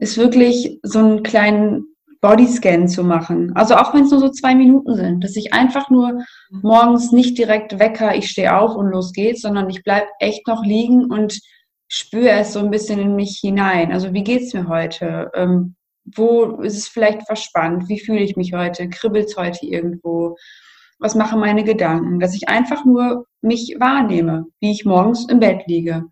Speaker 2: ist wirklich so einen kleinen Bodyscan zu machen. Also auch wenn es nur so zwei Minuten sind, dass ich einfach nur morgens nicht direkt wecker, ich stehe auf und los geht's, sondern ich bleibe echt noch liegen und spüre es so ein bisschen in mich hinein. Also wie geht's mir heute? Ähm, wo ist es vielleicht verspannt? Wie fühle ich mich heute? Kribbelt es heute irgendwo? Was machen meine Gedanken? Dass ich einfach nur mich wahrnehme, wie ich morgens im Bett liege.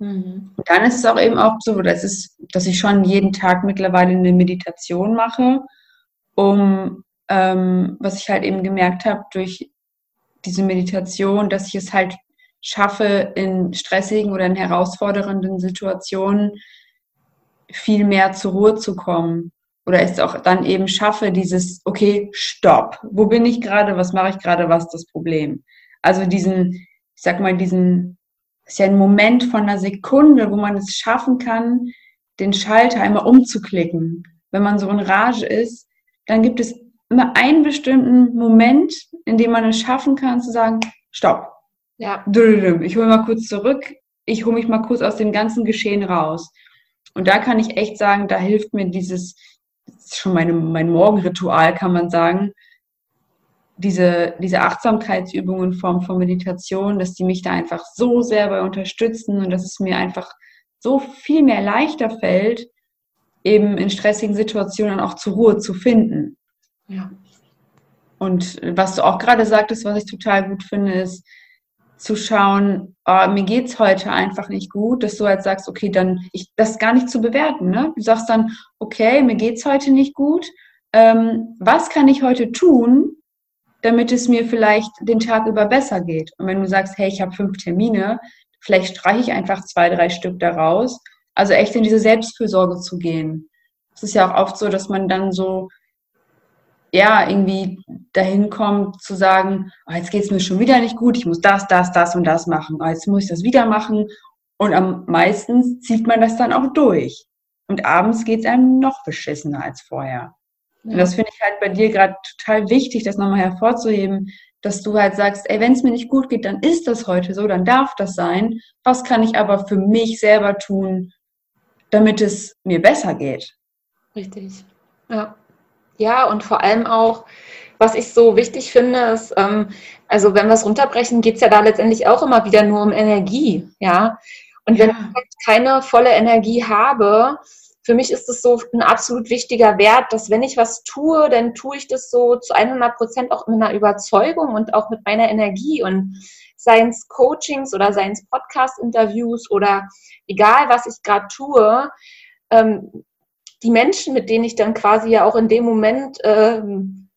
Speaker 2: Mhm. Dann ist es auch eben auch so, dass, es, dass ich schon jeden Tag mittlerweile eine Meditation mache, um, ähm, was ich halt eben gemerkt habe durch diese Meditation, dass ich es halt schaffe, in stressigen oder in herausfordernden Situationen viel mehr zur Ruhe zu kommen. Oder es auch dann eben schaffe, dieses, okay, stopp, wo bin ich gerade, was mache ich gerade, was ist das Problem? Also diesen, ich sag mal, diesen, ist ja ein Moment von einer Sekunde, wo man es schaffen kann, den Schalter einmal umzuklicken. Wenn man so in Rage ist, dann gibt es immer einen bestimmten Moment, in dem man es schaffen kann, zu sagen, stopp. Ja. Ich hole mal kurz zurück, ich hole mich mal kurz aus dem ganzen Geschehen raus. Und da kann ich echt sagen, da hilft mir dieses, das ist schon meine, mein Morgenritual, kann man sagen, diese, diese Achtsamkeitsübungen in Form von Meditation, dass die mich da einfach so sehr bei unterstützen und dass es mir einfach so viel mehr leichter fällt, eben in stressigen Situationen auch zur Ruhe zu finden. Ja. Und was du auch gerade sagtest, was ich total gut finde, ist zu schauen, oh, mir es heute einfach nicht gut, dass du halt sagst, okay, dann ich das gar nicht zu bewerten. Ne? Du sagst dann, okay, mir geht es heute nicht gut. Ähm, was kann ich heute tun, damit es mir vielleicht den Tag über besser geht. Und wenn du sagst, hey, ich habe fünf Termine, vielleicht streiche ich einfach zwei, drei Stück daraus. Also echt in diese Selbstfürsorge zu gehen. Es ist ja auch oft so, dass man dann so, ja, irgendwie dahin kommt zu sagen, oh, jetzt geht es mir schon wieder nicht gut, ich muss das, das, das und das machen. Oh, jetzt muss ich das wieder machen. Und am meisten zieht man das dann auch durch. Und abends geht es einem noch beschissener als vorher. Und das finde ich halt bei dir gerade total wichtig, das nochmal hervorzuheben, dass du halt sagst, ey, wenn es mir nicht gut geht, dann ist das heute so, dann darf das sein. Was kann ich aber für mich selber tun, damit es mir besser geht?
Speaker 1: Richtig. Ja. Ja, und vor allem auch, was ich so wichtig finde, ist, ähm, also wenn wir es runterbrechen, geht es ja da letztendlich auch immer wieder nur um Energie, ja. Und wenn ja. ich keine volle Energie habe, für mich ist es so ein absolut wichtiger Wert, dass wenn ich was tue, dann tue ich das so zu 100 Prozent auch mit einer Überzeugung und auch mit meiner Energie und seien es Coachings oder seien es Podcast-Interviews oder egal, was ich gerade tue, ähm, die Menschen, mit denen ich dann quasi ja auch in dem Moment, ähm,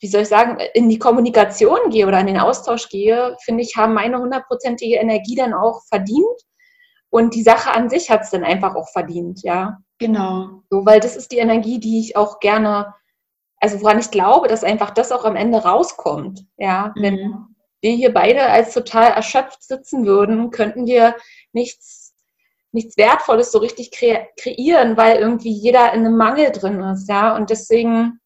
Speaker 1: wie soll ich sagen, in die Kommunikation gehe oder in den Austausch gehe, finde ich, haben meine hundertprozentige Energie dann auch verdient. Und die Sache an sich hat es dann einfach auch verdient, ja.
Speaker 2: Genau.
Speaker 1: So, weil das ist die Energie, die ich auch gerne, also woran ich glaube, dass einfach das auch am Ende rauskommt. Ja, mhm. wenn wir hier beide als total erschöpft sitzen würden, könnten wir nichts, nichts Wertvolles so richtig kre kreieren, weil irgendwie jeder in einem Mangel drin ist. Ja, und deswegen,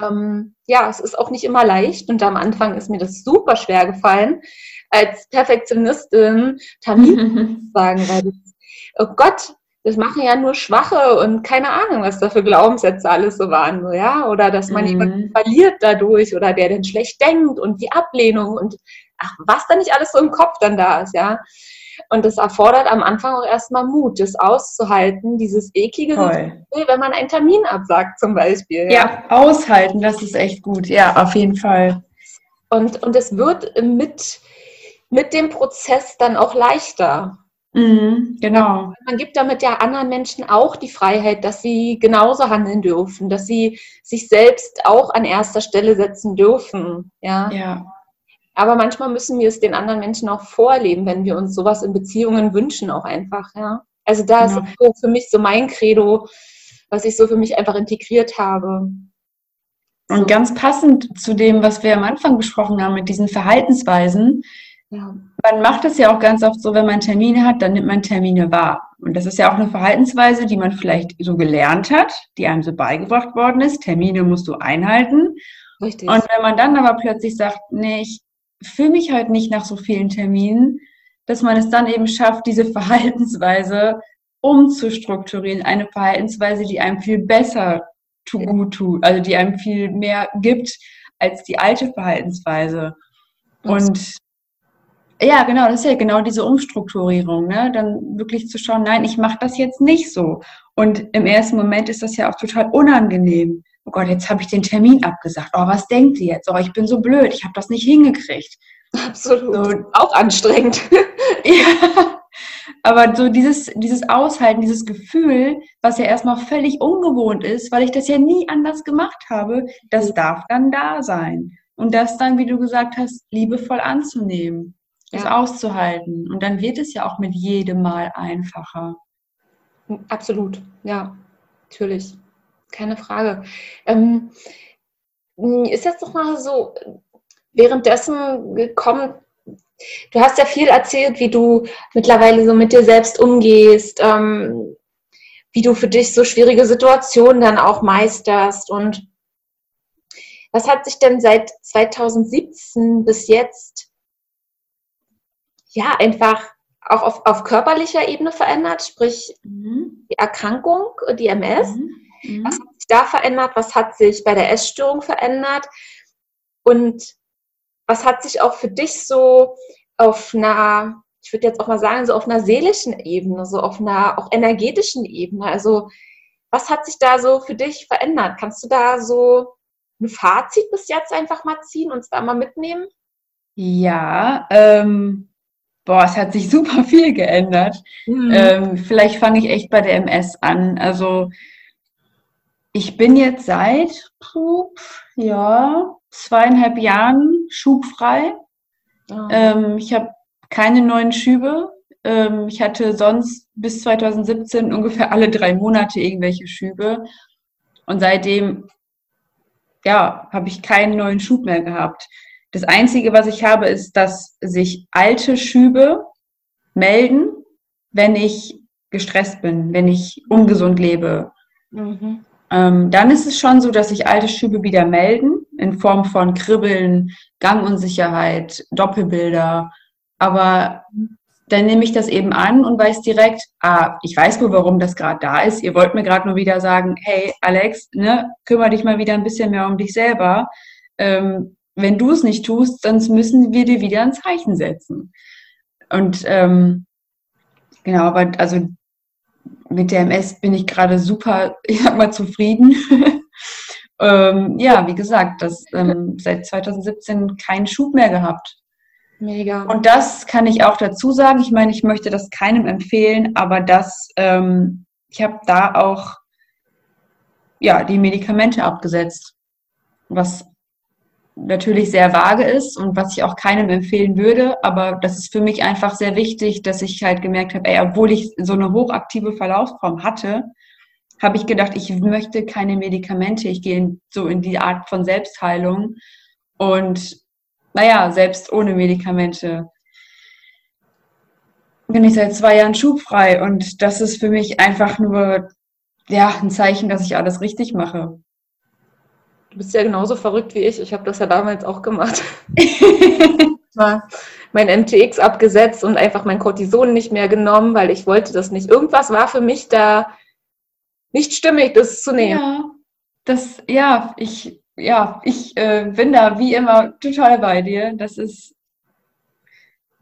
Speaker 1: ähm, ja, es ist auch nicht immer leicht. Und am Anfang ist mir das super schwer gefallen, als Perfektionistin Termin <laughs> zu sagen, weil das, oh Gott, das machen ja nur Schwache und keine Ahnung, was da für Glaubenssätze alles so waren, so, ja, oder dass man mhm. jemanden verliert dadurch oder der dann schlecht denkt und die Ablehnung und ach, was da nicht alles so im Kopf dann da ist, ja. Und das erfordert am Anfang auch erstmal Mut, das auszuhalten, dieses eklige Gefühl, wenn man einen Termin absagt zum Beispiel.
Speaker 2: Ja. ja, aushalten, das ist echt gut, ja, auf jeden Fall.
Speaker 1: Und, und es wird mit, mit dem Prozess dann auch leichter.
Speaker 2: Mhm, genau.
Speaker 1: Man gibt damit ja anderen Menschen auch die Freiheit, dass sie genauso handeln dürfen, dass sie sich selbst auch an erster Stelle setzen dürfen. Ja.
Speaker 2: ja.
Speaker 1: Aber manchmal müssen wir es den anderen Menschen auch vorleben, wenn wir uns sowas in Beziehungen wünschen, auch einfach. Ja. Also da genau. ist so für mich so mein Credo, was ich so für mich einfach integriert habe.
Speaker 2: Und ganz passend zu dem, was wir am Anfang besprochen haben, mit diesen Verhaltensweisen, ja. Man macht es ja auch ganz oft so, wenn man Termine hat, dann nimmt man Termine wahr. Und das ist ja auch eine Verhaltensweise, die man vielleicht so gelernt hat, die einem so beigebracht worden ist. Termine musst du einhalten. Richtig. Und wenn man dann aber plötzlich sagt, nee, ich fühle mich halt nicht nach so vielen Terminen, dass man es dann eben schafft, diese Verhaltensweise umzustrukturieren. Eine Verhaltensweise, die einem viel besser gut tut, also die einem viel mehr gibt als die alte Verhaltensweise. Und ja, genau, das ist ja genau diese Umstrukturierung, ne? Dann wirklich zu schauen, nein, ich mache das jetzt nicht so. Und im ersten Moment ist das ja auch total unangenehm. Oh Gott, jetzt habe ich den Termin abgesagt. Oh, was denkt ihr jetzt? Oh, ich bin so blöd, ich habe das nicht hingekriegt.
Speaker 1: Absolut. So, auch anstrengend. <laughs> <laughs>
Speaker 2: ja. Aber so dieses, dieses Aushalten, dieses Gefühl, was ja erstmal völlig ungewohnt ist, weil ich das ja nie anders gemacht habe, das darf dann da sein. Und das dann, wie du gesagt hast, liebevoll anzunehmen, das ja. auszuhalten. Und dann wird es ja auch mit jedem Mal einfacher.
Speaker 1: Absolut, ja, natürlich. Keine Frage. Ähm, ist jetzt doch mal so, währenddessen gekommen, du hast ja viel erzählt, wie du mittlerweile so mit dir selbst umgehst, ähm, wie du für dich so schwierige Situationen dann auch meisterst und was hat sich denn seit 2017 bis jetzt ja einfach auch auf, auf körperlicher Ebene verändert, sprich mhm. die Erkrankung, die MS? Mhm. Mhm. Was hat sich da verändert? Was hat sich bei der Essstörung verändert? Und was hat sich auch für dich so auf einer, ich würde jetzt auch mal sagen, so auf einer seelischen Ebene, so auf einer auch energetischen Ebene? Also, was hat sich da so für dich verändert? Kannst du da so ein Fazit bis jetzt einfach mal ziehen, und uns da mal mitnehmen?
Speaker 2: Ja, ähm, boah, es hat sich <laughs> super viel geändert. Mhm. Ähm, vielleicht fange ich echt bei der MS an. Also ich bin jetzt seit ja, zweieinhalb Jahren schubfrei. Oh. Ähm, ich habe keine neuen Schübe. Ähm, ich hatte sonst bis 2017 ungefähr alle drei Monate irgendwelche Schübe. Und seitdem, ja, habe ich keinen neuen Schub mehr gehabt. Das Einzige, was ich habe, ist, dass sich alte Schübe melden, wenn ich gestresst bin, wenn ich ungesund lebe. Mhm. Ähm, dann ist es schon so, dass sich alte Schübe wieder melden in Form von Kribbeln, Gangunsicherheit, Doppelbilder. Aber dann nehme ich das eben an und weiß direkt, ah, ich weiß wohl, warum das gerade da ist. Ihr wollt mir gerade nur wieder sagen, hey Alex, ne, kümmere dich mal wieder ein bisschen mehr um dich selber. Ähm, wenn du es nicht tust, sonst müssen wir dir wieder ein Zeichen setzen. Und ähm, genau, aber also mit der MS bin ich gerade super, <laughs> ich sag mal, zufrieden. <laughs> ähm, ja, wie gesagt, das ähm, seit 2017 keinen Schub mehr gehabt. Mega. Und das kann ich auch dazu sagen. Ich meine, ich möchte das keinem empfehlen, aber das, ähm, ich habe da auch ja die Medikamente abgesetzt, was natürlich sehr vage ist und was ich auch keinem empfehlen würde, aber das ist für mich einfach sehr wichtig, dass ich halt gemerkt habe, ey, obwohl ich so eine hochaktive Verlaufsform hatte, habe ich gedacht, ich möchte keine Medikamente, ich gehe so in die Art von Selbstheilung und naja, selbst ohne Medikamente bin ich seit zwei Jahren schubfrei und das ist für mich einfach nur ja, ein Zeichen, dass ich alles richtig mache.
Speaker 1: Du bist ja genauso verrückt wie ich. Ich habe das ja damals auch gemacht. <laughs> mein MTX abgesetzt und einfach mein Cortison nicht mehr genommen, weil ich wollte das nicht. Irgendwas war für mich da nicht stimmig, das zu nehmen.
Speaker 2: Ja, das, ja, ich, ja, ich äh, bin da wie immer total bei dir. Das ist,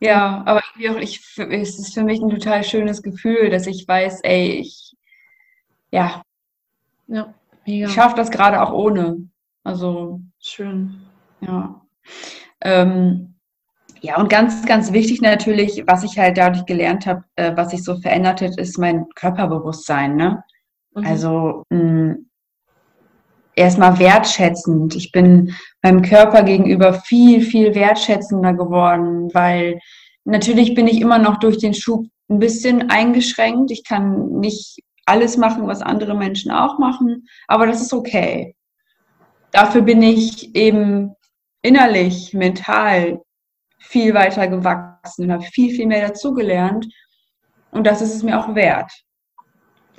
Speaker 2: ja, aber ich, es ist für mich ein total schönes Gefühl, dass ich weiß, ey, ich, ja, ja mega. ich schaffe das gerade auch ohne. Also schön. Ja. Ähm, ja, und ganz, ganz wichtig natürlich, was ich halt dadurch gelernt habe, äh, was sich so verändert hat, ist mein Körperbewusstsein. Ne? Mhm. Also erstmal wertschätzend. Ich bin meinem Körper gegenüber viel, viel wertschätzender geworden, weil natürlich bin ich immer noch durch den Schub ein bisschen eingeschränkt. Ich kann nicht alles machen, was andere Menschen auch machen, aber das ist okay dafür bin ich eben innerlich, mental viel weiter gewachsen und habe viel, viel mehr dazugelernt. Und das ist es mir auch wert.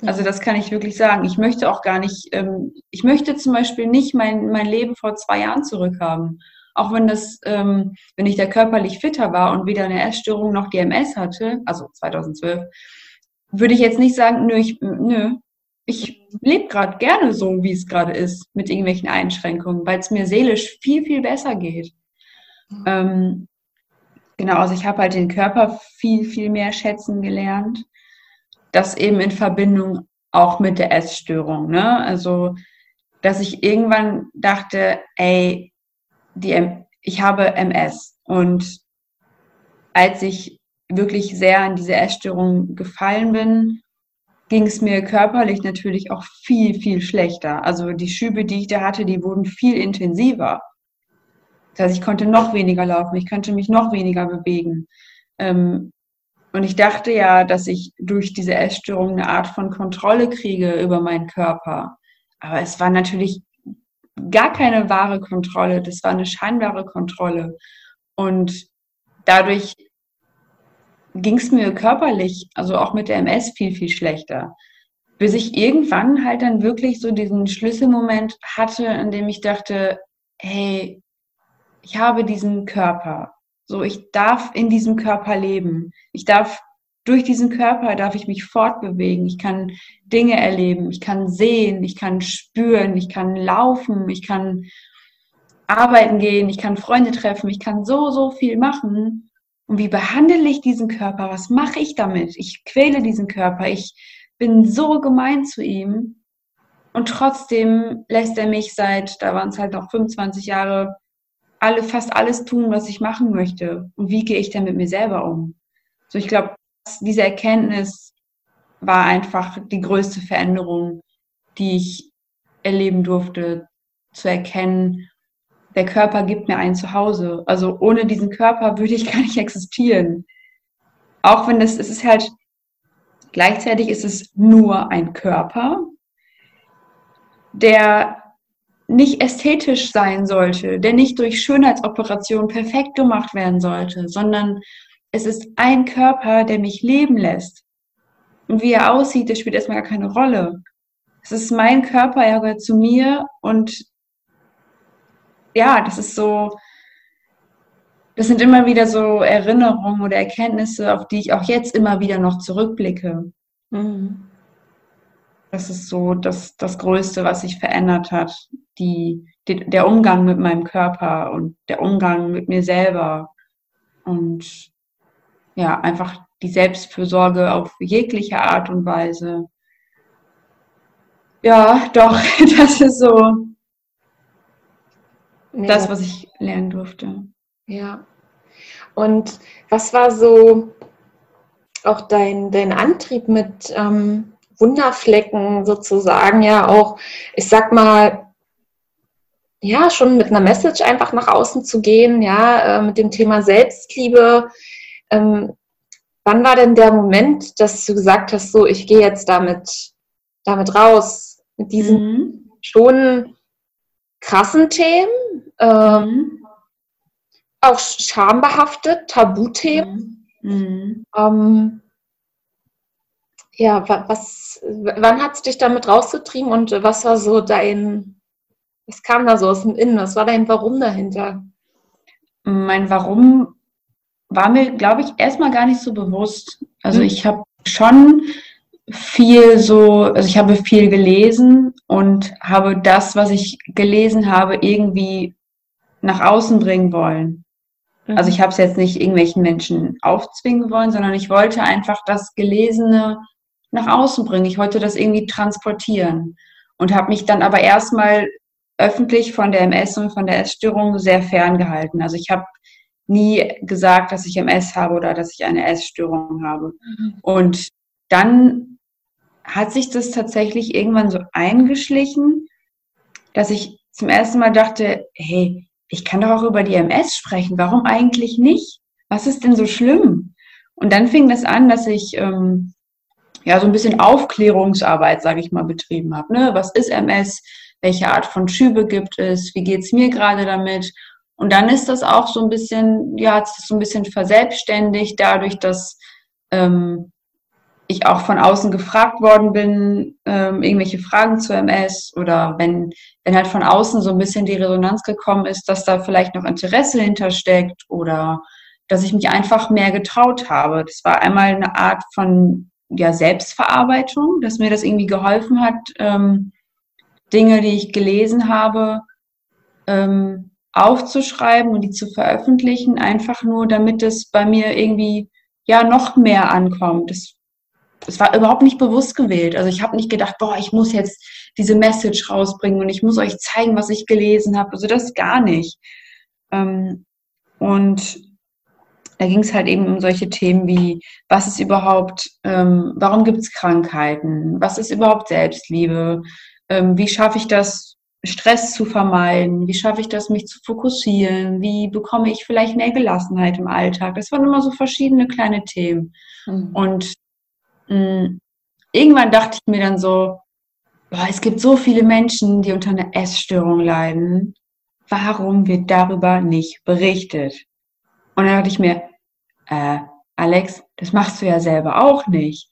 Speaker 2: Also das kann ich wirklich sagen. Ich möchte auch gar nicht, ähm, ich möchte zum Beispiel nicht mein, mein Leben vor zwei Jahren zurückhaben. Auch wenn das, ähm, wenn ich da körperlich fitter war und weder eine Essstörung noch DMS hatte, also 2012, würde ich jetzt nicht sagen, nö, ich, nö, ich lebe gerade gerne so, wie es gerade ist, mit irgendwelchen Einschränkungen, weil es mir seelisch viel, viel besser geht. Mhm. Ähm, genau, also ich habe halt den Körper viel, viel mehr schätzen gelernt. Das eben in Verbindung auch mit der Essstörung. Ne? Also, dass ich irgendwann dachte, ey, die, ich habe MS. Und als ich wirklich sehr in diese Essstörung gefallen bin, ging es mir körperlich natürlich auch viel, viel schlechter. Also die Schübe, die ich da hatte, die wurden viel intensiver. Das heißt, ich konnte noch weniger laufen, ich konnte mich noch weniger bewegen. Ähm, und ich dachte ja, dass ich durch diese Essstörung eine Art von Kontrolle kriege über meinen Körper. Aber es war natürlich gar keine wahre Kontrolle, das war eine scheinbare Kontrolle. Und dadurch ging es mir körperlich, also auch mit der MS, viel, viel schlechter. Bis ich irgendwann halt dann wirklich so diesen Schlüsselmoment hatte, in dem ich dachte, hey, ich habe diesen Körper. So, ich darf in diesem Körper leben. Ich darf durch diesen Körper darf ich mich fortbewegen. Ich kann Dinge erleben. Ich kann sehen. Ich kann spüren. Ich kann laufen. Ich kann arbeiten gehen. Ich kann Freunde treffen. Ich kann so, so viel machen. Und wie behandle ich diesen Körper? Was mache ich damit? Ich quäle diesen Körper. Ich bin so gemein zu ihm. Und trotzdem lässt er mich seit, da waren es halt noch 25 Jahre, alle, fast alles tun, was ich machen möchte. Und wie gehe ich denn mit mir selber um? So, ich glaube, diese Erkenntnis war einfach die größte Veränderung, die ich erleben durfte, zu erkennen, der Körper gibt mir ein Zuhause. Also ohne diesen Körper würde ich <laughs> gar nicht existieren. Auch wenn es, es ist halt, gleichzeitig ist es nur ein Körper, der nicht ästhetisch sein sollte, der nicht durch Schönheitsoperation perfekt gemacht werden sollte, sondern es ist ein Körper, der mich leben lässt. Und wie er aussieht, das spielt erstmal gar keine Rolle. Es ist mein Körper, er gehört zu mir und ja, das ist so, das sind immer wieder so Erinnerungen oder Erkenntnisse, auf die ich auch jetzt immer wieder noch zurückblicke. Mhm. Das ist so das, das Größte, was sich verändert hat. Die, die, der Umgang mit meinem Körper und der Umgang mit mir selber. Und ja, einfach die Selbstfürsorge auf jegliche Art und Weise. Ja, doch, <laughs> das ist so Nee. Das, was ich lernen durfte.
Speaker 1: Ja. Und was war so auch dein, dein Antrieb mit ähm, Wunderflecken sozusagen, ja auch, ich sag mal, ja, schon mit einer Message einfach nach außen zu gehen, ja, äh, mit dem Thema Selbstliebe. Ähm, wann war denn der Moment, dass du gesagt hast, so, ich gehe jetzt damit, damit raus, mit diesen mhm. schon krassen Themen, ähm, mhm. auch schambehaftet, Tabuthemen. Mhm. Ähm, ja, was, wann hat es dich damit rausgetrieben und was war so dein, was kam da so aus dem Innen, was war dein Warum dahinter?
Speaker 2: Mein Warum war mir, glaube ich, erstmal gar nicht so bewusst. Also mhm. ich habe schon viel so, also ich habe viel gelesen und habe das, was ich gelesen habe, irgendwie nach außen bringen wollen. Also mhm. Also ich habe es jetzt nicht irgendwelchen Menschen aufzwingen wollen, sondern ich wollte einfach das Gelesene nach außen bringen. Ich wollte das irgendwie transportieren und habe mich dann aber erstmal öffentlich von der MS und von der Essstörung sehr ferngehalten. Also ich habe nie gesagt, dass ich MS habe oder dass ich eine Essstörung habe. Mhm. Und dann hat sich das tatsächlich irgendwann so eingeschlichen, dass ich zum ersten Mal dachte, hey, ich kann doch auch über die MS sprechen. Warum eigentlich nicht? Was ist denn so schlimm? Und dann fing das an, dass ich ähm, ja so ein bisschen Aufklärungsarbeit, sage ich mal, betrieben habe. Ne? Was ist MS? Welche Art von Schübe gibt es? Wie geht's mir gerade damit? Und dann ist das auch so ein bisschen, ja, hat sich so ein bisschen verselbstständigt, dadurch, dass ähm, ich auch von außen gefragt worden bin, ähm, irgendwelche Fragen zur MS oder wenn, wenn halt von außen so ein bisschen die Resonanz gekommen ist, dass da vielleicht noch Interesse hintersteckt oder dass ich mich einfach mehr getraut habe. Das war einmal eine Art von ja, Selbstverarbeitung, dass mir das irgendwie geholfen hat, ähm, Dinge, die ich gelesen habe, ähm, aufzuschreiben und die zu veröffentlichen, einfach nur, damit es bei mir irgendwie ja noch mehr ankommt. Das es war überhaupt nicht bewusst gewählt. Also ich habe nicht gedacht, boah, ich muss jetzt diese Message rausbringen und ich muss euch zeigen, was ich gelesen habe. Also das gar nicht. Ähm, und da ging es halt eben um solche Themen wie, was ist überhaupt, ähm, warum gibt es Krankheiten, was ist überhaupt Selbstliebe, ähm, wie schaffe ich das, Stress zu vermeiden, wie schaffe ich das, mich zu fokussieren, wie bekomme ich vielleicht mehr Gelassenheit im Alltag. Das waren immer so verschiedene kleine Themen. Mhm. Und mh, mm, irgendwann dachte ich mir dann so, boah, es gibt so viele Menschen, die unter einer Essstörung leiden. Warum wird darüber nicht berichtet? Und dann dachte ich mir, äh, Alex, das machst du ja selber auch nicht.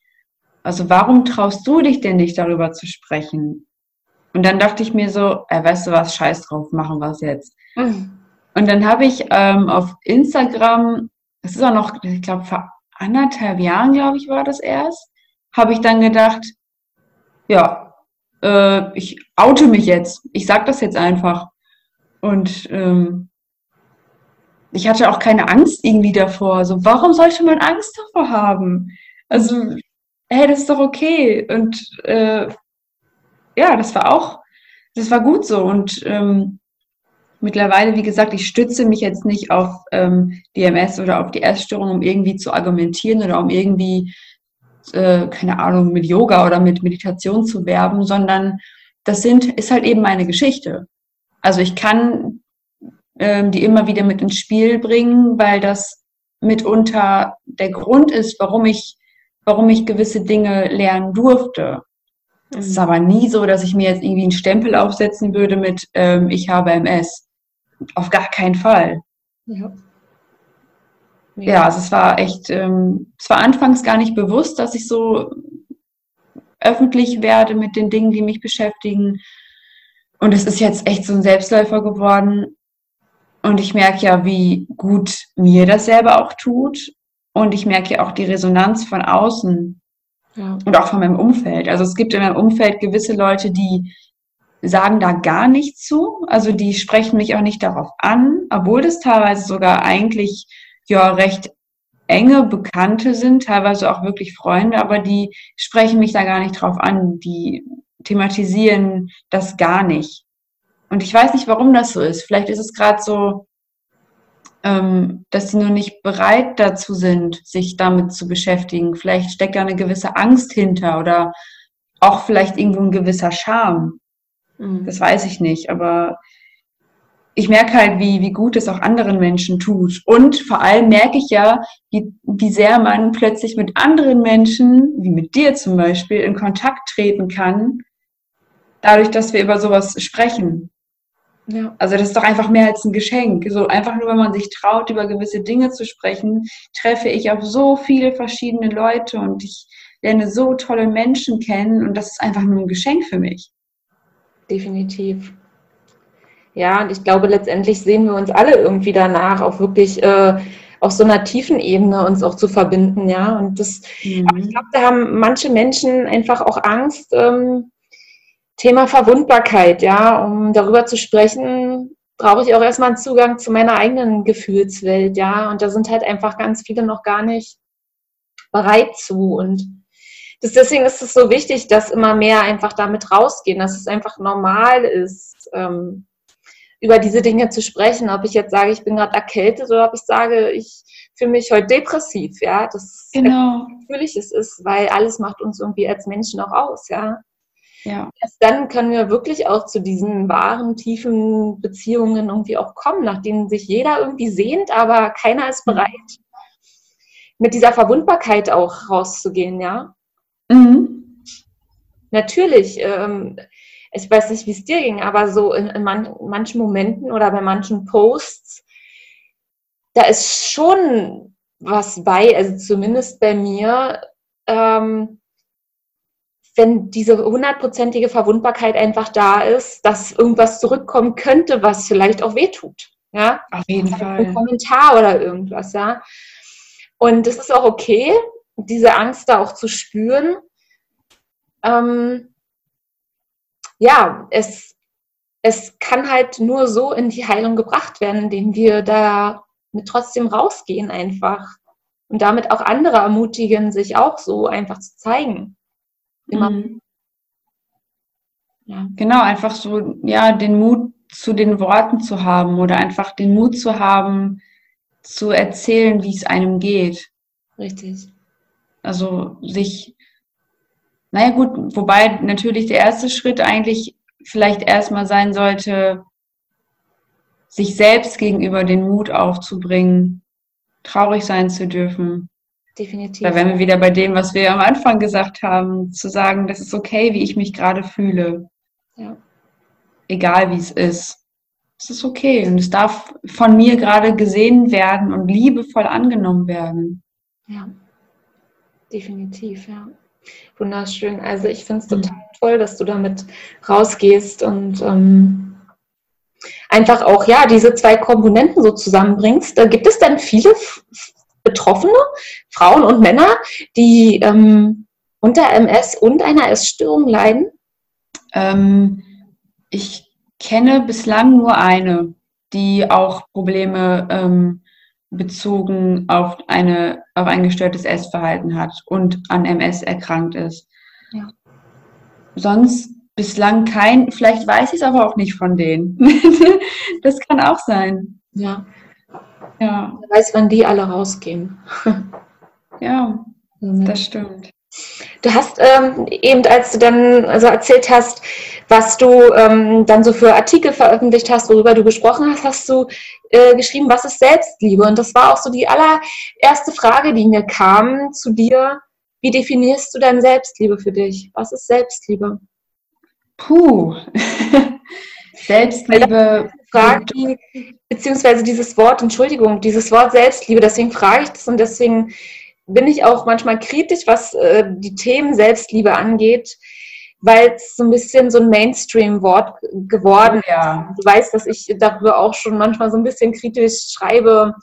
Speaker 2: Also warum traust du dich denn nicht darüber zu sprechen? Und dann dachte ich mir so, äh, weißt du was, scheiß drauf, machen wir es jetzt. Mhm. Und dann habe ich ähm, auf Instagram, das ist auch noch, ich glaube, vor anderthalb Jahren, glaube ich, war das erst, habe ich dann gedacht, ja, äh, ich oute mich jetzt. Ich sage das jetzt einfach. Und ähm, ich hatte auch keine Angst irgendwie davor. So, warum sollte man Angst davor haben? Also, hey, das ist doch okay. Und äh, ja, das war auch, das war gut so. Und ähm, mittlerweile, wie gesagt, ich stütze mich jetzt nicht auf ähm, DMS oder auf die Essstörung, um irgendwie zu argumentieren oder um irgendwie, äh, keine Ahnung, mit Yoga oder mit Meditation zu werben, sondern das sind, ist halt eben meine Geschichte. Also ich kann ähm, die immer wieder mit ins Spiel bringen, weil das mitunter der Grund ist, warum ich, warum ich gewisse Dinge lernen durfte. Es ist aber nie so, dass ich mir jetzt irgendwie einen Stempel aufsetzen würde mit ähm, ich habe MS. Auf gar keinen Fall. Ja. Ja, ja also es war echt, ähm, es war anfangs gar nicht bewusst, dass ich so öffentlich werde mit den Dingen, die mich beschäftigen. Und es ist jetzt echt so ein Selbstläufer geworden. Und ich merke ja, wie gut mir das selber auch tut. Und ich merke ja auch die Resonanz von außen ja. und auch von meinem Umfeld. Also es gibt in meinem Umfeld gewisse Leute, die sagen da gar nichts zu. Also die sprechen mich auch nicht darauf an, obwohl das teilweise sogar eigentlich ja recht enge Bekannte sind, teilweise auch wirklich Freunde, aber die sprechen mich da gar nicht drauf an. Die thematisieren das gar nicht. Und ich weiß nicht, warum das so ist. Vielleicht ist es gerade so, ähm, dass sie nur nicht bereit dazu sind, sich damit zu beschäftigen. Vielleicht steckt da eine gewisse Angst hinter oder auch vielleicht irgendwo ein gewisser Charme. Mhm. Das weiß ich nicht, aber ich merke halt, wie, wie gut es auch anderen Menschen tut. Und vor allem merke ich ja, wie, wie sehr man plötzlich mit anderen Menschen, wie mit dir zum Beispiel, in Kontakt treten kann, dadurch, dass wir über sowas sprechen. Ja. Also das ist doch einfach mehr als ein Geschenk. So einfach nur, wenn man sich traut, über gewisse Dinge zu sprechen, treffe ich auf so viele verschiedene Leute und ich lerne so tolle Menschen kennen und das ist einfach nur ein Geschenk für mich.
Speaker 1: Definitiv. Ja, und ich glaube, letztendlich sehen wir uns alle irgendwie danach, auch wirklich äh, auf so einer tiefen Ebene uns auch zu verbinden, ja. Und das, mhm. aber ich glaube, da haben manche Menschen einfach auch Angst, ähm, Thema Verwundbarkeit, ja, um darüber zu sprechen, brauche ich auch erstmal einen Zugang zu meiner eigenen Gefühlswelt, ja. Und da sind halt einfach ganz viele noch gar nicht bereit zu. Und das, deswegen ist es so wichtig, dass immer mehr einfach damit rausgehen, dass es einfach normal ist, ähm, über diese Dinge zu sprechen. Ob ich jetzt sage, ich bin gerade erkältet oder ob ich sage, ich fühle mich heute depressiv, ja. Das genau. natürlich es ist, weil alles macht uns irgendwie als Menschen auch aus, ja. Ja. Erst dann können wir wirklich auch zu diesen wahren, tiefen Beziehungen irgendwie auch kommen, nach denen sich jeder irgendwie sehnt, aber keiner ist mhm. bereit, mit dieser Verwundbarkeit auch rauszugehen, ja. Mhm. Natürlich, ähm, ich weiß nicht, wie es dir ging, aber so in, in man, manchen Momenten oder bei manchen Posts, da ist schon was bei, also zumindest bei mir, ähm, wenn diese hundertprozentige Verwundbarkeit einfach da ist, dass irgendwas zurückkommen könnte, was vielleicht auch wehtut. Ja,
Speaker 2: auf jeden also Fall.
Speaker 1: Ein Kommentar oder irgendwas, ja. Und es ist auch okay, diese Angst da auch zu spüren. Ähm, ja, es, es kann halt nur so in die Heilung gebracht werden, indem wir da mit trotzdem rausgehen einfach und damit auch andere ermutigen, sich auch so einfach zu zeigen.
Speaker 2: Immer. Mhm. Ja. Genau, einfach so, ja, den Mut zu den Worten zu haben oder einfach den Mut zu haben, zu erzählen, wie es einem geht.
Speaker 1: Richtig.
Speaker 2: Also sich, naja gut, wobei natürlich der erste Schritt eigentlich vielleicht erstmal sein sollte, sich selbst gegenüber den Mut aufzubringen, traurig sein zu dürfen.
Speaker 1: Definitiv.
Speaker 2: Da wären wir wieder bei dem, was wir am Anfang gesagt haben, zu sagen, das ist okay, wie ich mich gerade fühle.
Speaker 1: Ja.
Speaker 2: Egal wie es ist. Es ist okay und es darf von mir gerade gesehen werden und liebevoll angenommen werden.
Speaker 1: Ja, definitiv, ja. Wunderschön. Also ich finde es mhm. total toll, dass du damit rausgehst und ähm, einfach auch ja diese zwei Komponenten so zusammenbringst. Da gibt es dann viele Betroffene, Frauen und Männer, die ähm, unter MS und einer Essstörung leiden?
Speaker 2: Ähm, ich kenne bislang nur eine, die auch Probleme ähm, bezogen auf, eine, auf ein gestörtes Essverhalten hat und an MS erkrankt ist. Ja. Sonst bislang kein, vielleicht weiß ich es aber auch nicht von denen. <laughs> das kann auch sein.
Speaker 1: Ja. Ja. Wer weiß, wann die alle rausgehen. <laughs>
Speaker 2: ja, mhm. das stimmt.
Speaker 1: Du hast ähm, eben, als du dann also erzählt hast, was du ähm, dann so für Artikel veröffentlicht hast, worüber du gesprochen hast, hast du äh, geschrieben, was ist Selbstliebe? Und das war auch so die allererste Frage, die mir kam zu dir. Wie definierst du dein Selbstliebe für dich? Was ist Selbstliebe?
Speaker 2: Puh. <laughs> Selbstliebe.
Speaker 1: Frage, die, beziehungsweise dieses Wort, Entschuldigung, dieses Wort Selbstliebe, deswegen frage ich das und deswegen bin ich auch manchmal kritisch, was äh, die Themen Selbstliebe angeht, weil es so ein bisschen so ein Mainstream-Wort geworden ist. Ja. Du weißt, dass ich darüber auch schon manchmal so ein bisschen kritisch schreibe.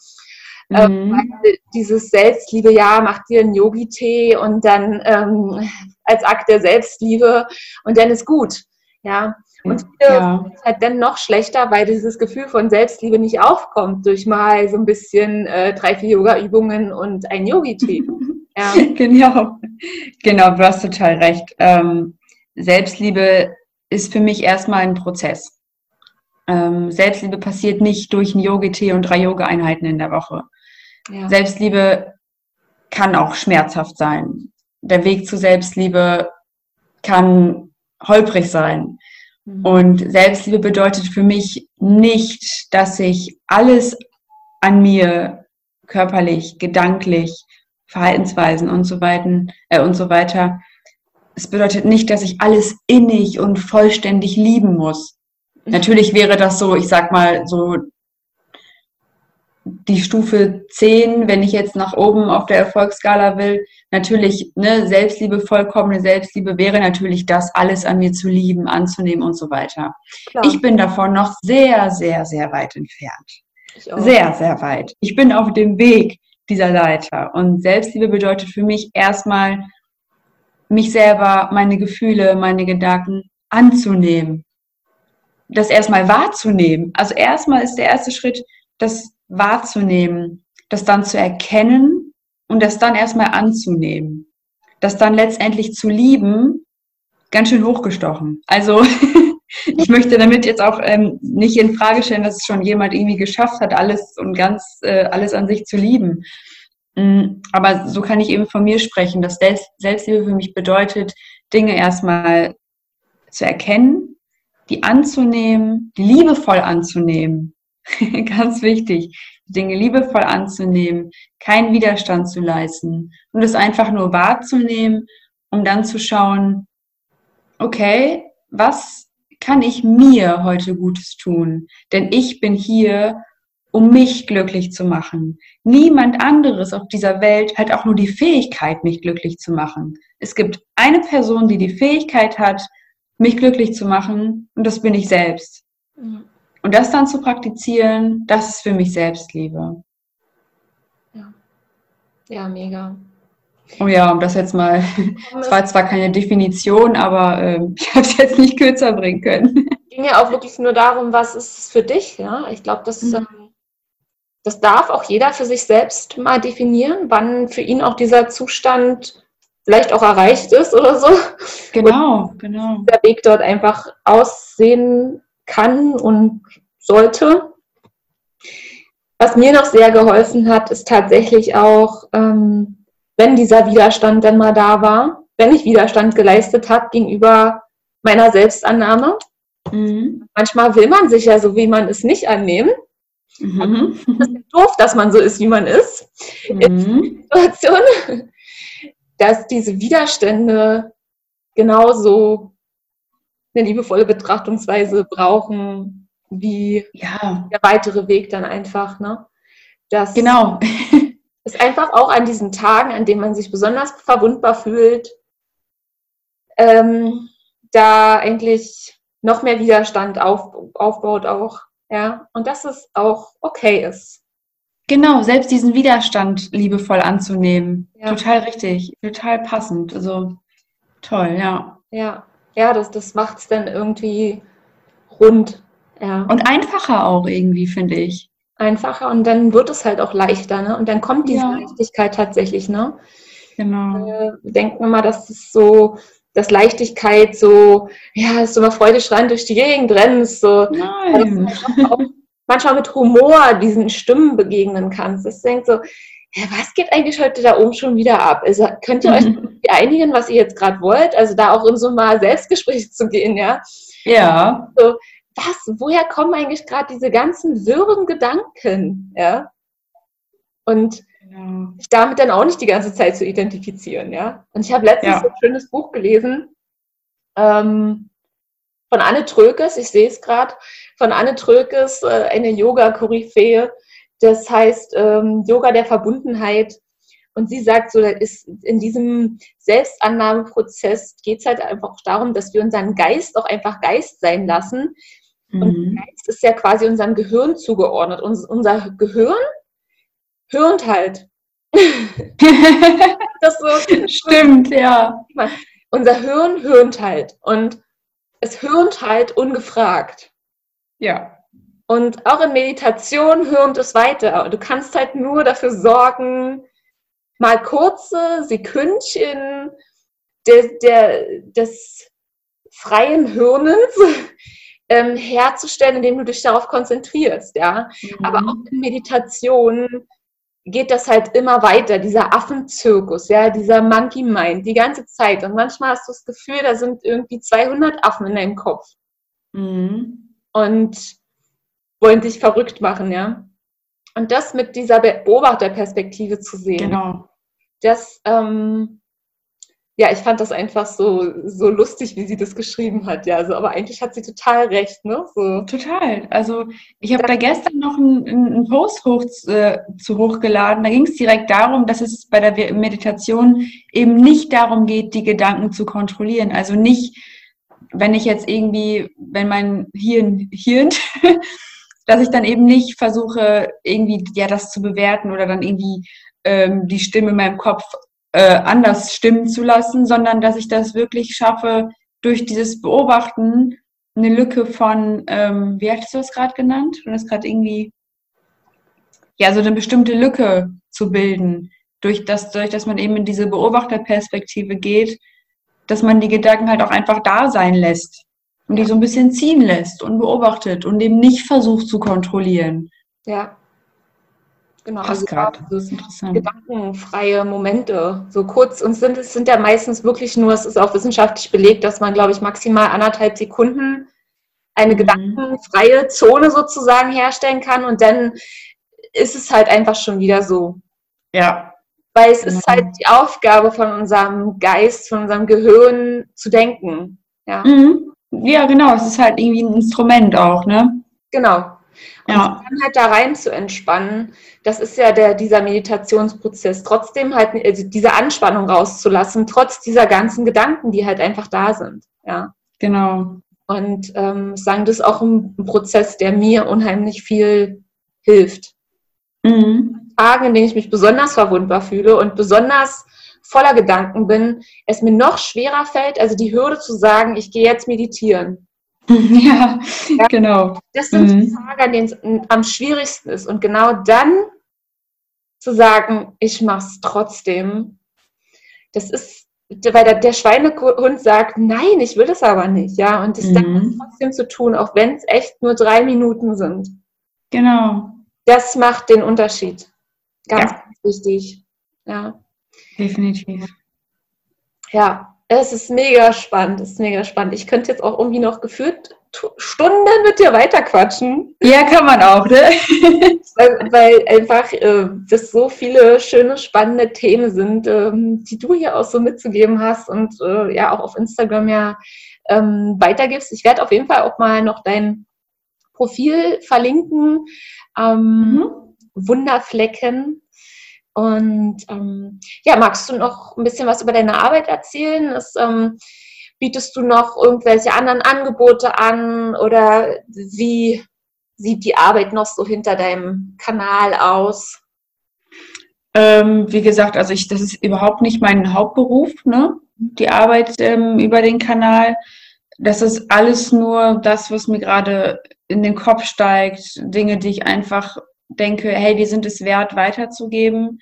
Speaker 1: Ähm, mhm. Ähm, dieses Selbstliebe, ja, mach dir einen Yogi-Tee und dann ähm, als Akt der Selbstliebe und dann ist gut. Ja, und viele ja. ist halt dann noch schlechter, weil dieses Gefühl von Selbstliebe nicht aufkommt durch mal so ein bisschen äh, drei, vier Yoga-Übungen und ein Yogi-Tee. <laughs>
Speaker 2: ja. Genau. Genau, du hast total recht. Ähm, Selbstliebe ist für mich erstmal ein Prozess. Ähm, Selbstliebe passiert nicht durch einen Yogi-Tee und drei Yoga-Einheiten in der Woche. Ja. Selbstliebe kann auch schmerzhaft sein. Der Weg zu Selbstliebe kann holprig sein. Mhm. Und Selbstliebe bedeutet für mich nicht, dass ich alles an mir körperlich, gedanklich, Verhaltensweisen und so weiter, äh, und so weiter. Es bedeutet nicht, dass ich alles innig und vollständig lieben muss. Mhm. Natürlich wäre das so, ich sag mal, so die Stufe 10, wenn ich jetzt nach oben auf der Erfolgsskala will, natürlich, ne, Selbstliebe, vollkommene Selbstliebe wäre natürlich das, alles an mir zu lieben, anzunehmen und so weiter. Klar. Ich bin davon noch sehr, sehr, sehr weit entfernt. Sehr, sehr weit. Ich bin auf dem Weg dieser Leiter. Und Selbstliebe bedeutet für mich erstmal, mich selber, meine Gefühle, meine Gedanken anzunehmen. Das erstmal wahrzunehmen. Also erstmal ist der erste Schritt, das wahrzunehmen, das dann zu erkennen und das dann erstmal anzunehmen. Das dann letztendlich zu lieben, ganz schön hochgestochen. Also <laughs> ich möchte damit jetzt auch ähm, nicht in Frage stellen, dass es schon jemand irgendwie geschafft hat, alles und ganz äh, alles an sich zu lieben. Mm, aber so kann ich eben von mir sprechen, dass Selbstliebe für mich bedeutet, Dinge erstmal zu erkennen, die anzunehmen, die liebevoll anzunehmen <laughs> Ganz wichtig, Dinge liebevoll anzunehmen, keinen Widerstand zu leisten und es einfach nur wahrzunehmen, um dann zu schauen, okay, was kann ich mir heute Gutes tun? Denn ich bin hier, um mich glücklich zu machen. Niemand anderes auf dieser Welt hat auch nur die Fähigkeit, mich glücklich zu machen. Es gibt eine Person, die die Fähigkeit hat, mich glücklich zu machen, und das bin ich selbst. Mhm. Und das dann zu praktizieren, das ist für mich Selbstliebe.
Speaker 1: Ja, ja mega.
Speaker 2: Oh ja, um das jetzt mal, <laughs> es war zwar keine Definition, aber äh, <laughs> ich habe es jetzt nicht kürzer bringen können.
Speaker 1: Es ging ja auch wirklich nur darum, was ist es für dich. Ja? Ich glaube, das, mhm. Das darf auch jeder für sich selbst mal definieren, wann für ihn auch dieser Zustand vielleicht auch erreicht ist oder so.
Speaker 2: Genau, und genau.
Speaker 1: Der Weg dort einfach aussehen kann und sollte. Was mir noch sehr geholfen hat, ist tatsächlich auch, ähm, wenn dieser Widerstand dann mal da war, wenn ich Widerstand geleistet habe gegenüber meiner Selbstannahme. Mhm. Manchmal will man sich ja so, wie man ist, nicht annehmen. Mhm. Das ist doof, dass man so ist, wie man ist. Mhm. In Situationen, <laughs> dass diese Widerstände genauso eine liebevolle Betrachtungsweise brauchen, wie ja. der weitere Weg dann einfach. Ne?
Speaker 2: Das genau. <laughs>
Speaker 1: ist einfach auch an diesen Tagen, an denen man sich besonders verwundbar fühlt, ähm, da eigentlich noch mehr Widerstand auf, aufbaut auch. Ja, und dass es auch okay ist.
Speaker 2: Genau, selbst diesen Widerstand liebevoll anzunehmen. Ja. Total richtig, total passend. Also toll, ja.
Speaker 1: Ja, ja, das, das macht es dann irgendwie rund. Ja.
Speaker 2: Und einfacher auch irgendwie, finde ich.
Speaker 1: Einfacher und dann wird es halt auch leichter, ne? Und dann kommt diese ja. Leichtigkeit tatsächlich, ne? Genau. Wir denken immer, dass es so, dass Leichtigkeit so, ja, ist so mal freudestrahlend durch die Gegend rennst, so. Nein. Auch manchmal mit Humor diesen Stimmen begegnen kannst. Das denkt so, ja, was geht eigentlich heute da oben schon wieder ab? Also könnt ihr euch mhm. einigen, was ihr jetzt gerade wollt? Also da auch in so mal Selbstgespräch zu gehen, ja?
Speaker 2: Ja.
Speaker 1: So, was, woher kommen eigentlich gerade diese ganzen wirren Gedanken, ja? Und ja. sich damit dann auch nicht die ganze Zeit zu identifizieren, ja? Und ich habe letztens ja. ein schönes Buch gelesen ähm, von Anne Trökes, ich sehe es gerade, von Anne Trökes, äh, eine Yoga-Koryphäe, das heißt ähm, Yoga der Verbundenheit. Und sie sagt so, ist in diesem Selbstannahmeprozess geht es halt einfach darum, dass wir unseren Geist auch einfach Geist sein lassen. Mhm. Und Geist ist ja quasi unserem Gehirn zugeordnet. Und unser Gehirn hörend halt. <laughs>
Speaker 2: das so, Stimmt, ja.
Speaker 1: Unser Hirn hörend halt. Und es hörend halt ungefragt.
Speaker 2: Ja.
Speaker 1: Und auch in Meditation hörend es weiter. Du kannst halt nur dafür sorgen, mal kurze Sekündchen der, der, des freien Hirnens <laughs> ähm, herzustellen, indem du dich darauf konzentrierst. Ja? Mhm. Aber auch in Meditation geht das halt immer weiter, dieser Affenzirkus, ja, dieser Monkey Mind, die ganze Zeit. Und manchmal hast du das Gefühl, da sind irgendwie 200 Affen in deinem Kopf. Mhm. Und wollen dich verrückt machen, ja. Und das mit dieser Beobachterperspektive zu sehen.
Speaker 2: Genau.
Speaker 1: Das, ähm, ja, ich fand das einfach so, so lustig, wie sie das geschrieben hat, ja. Also, aber eigentlich hat sie total recht, ne? So.
Speaker 2: Total. Also ich habe da gestern noch einen, einen Post hoch, äh, zu hochgeladen. Da ging es direkt darum, dass es bei der Meditation eben nicht darum geht, die Gedanken zu kontrollieren. Also nicht, wenn ich jetzt irgendwie, wenn mein Hirn, Hirn <laughs> dass ich dann eben nicht versuche, irgendwie ja das zu bewerten oder dann irgendwie ähm, die Stimme in meinem Kopf äh, anders stimmen zu lassen, sondern dass ich das wirklich schaffe, durch dieses Beobachten eine Lücke von, ähm, wie hast du das gerade genannt? Du hast gerade irgendwie, ja, so eine bestimmte Lücke zu bilden, durch das, durch dass man eben in diese Beobachterperspektive geht, dass man die Gedanken halt auch einfach da sein lässt und die so ein bisschen ziehen lässt und beobachtet und eben nicht versucht zu kontrollieren.
Speaker 1: Ja.
Speaker 2: Genau, also das ist interessant.
Speaker 1: gedankenfreie Momente, so kurz und sind es sind ja meistens wirklich nur, es ist auch wissenschaftlich belegt, dass man, glaube ich, maximal anderthalb Sekunden eine mhm. gedankenfreie Zone sozusagen herstellen kann und dann ist es halt einfach schon wieder so.
Speaker 2: Ja.
Speaker 1: Weil es genau. ist halt die Aufgabe von unserem Geist, von unserem Gehirn zu denken. Ja.
Speaker 2: Mhm. Ja, genau, es ist halt irgendwie ein Instrument auch, ne?
Speaker 1: Genau. Und ja. dann halt da rein zu entspannen, das ist ja der, dieser Meditationsprozess. Trotzdem halt also diese Anspannung rauszulassen, trotz dieser ganzen Gedanken, die halt einfach da sind. Ja.
Speaker 2: Genau.
Speaker 1: Und ähm, sagen, das ist auch ein, ein Prozess, der mir unheimlich viel hilft. Mhm. Tagen, in denen ich mich besonders verwundbar fühle und besonders voller Gedanken bin, es mir noch schwerer fällt, also die Hürde zu sagen, ich gehe jetzt meditieren.
Speaker 2: Ja, <laughs> ja genau.
Speaker 1: Das sind mhm. die Tage, an denen es am schwierigsten ist. Und genau dann zu sagen, ich mache es trotzdem, das ist, weil der, der, Schweinehund sagt, nein, ich will das aber nicht, ja, und das mhm. dann trotzdem zu tun, auch wenn es echt nur drei Minuten sind.
Speaker 2: Genau.
Speaker 1: das macht den Unterschied. Ganz, ja. ganz wichtig. Ja.
Speaker 2: Definitiv.
Speaker 1: Ja, es ist mega spannend, es ist mega spannend. Ich könnte jetzt auch irgendwie noch geführt Stunden mit dir weiterquatschen.
Speaker 2: Ja, kann man auch, ne? <laughs>
Speaker 1: weil, weil, einfach äh, das so viele schöne, spannende Themen sind, ähm, die du hier auch so mitzugeben hast und äh, ja auch auf Instagram ja ähm, weitergibst. Ich werde auf jeden Fall auch mal noch dein Profil verlinken. Ähm, mhm. Wunderflecken. Und ähm, ja, magst du noch ein bisschen was über deine Arbeit erzählen? Das, ähm, bietest du noch irgendwelche anderen Angebote an oder wie sieht die Arbeit noch so hinter deinem Kanal aus?
Speaker 2: Ähm, wie gesagt, also ich, das ist überhaupt nicht mein Hauptberuf, ne? Die Arbeit ähm, über den Kanal. Das ist alles nur das, was mir gerade in den Kopf steigt, Dinge, die ich einfach denke, hey, die sind es wert, weiterzugeben.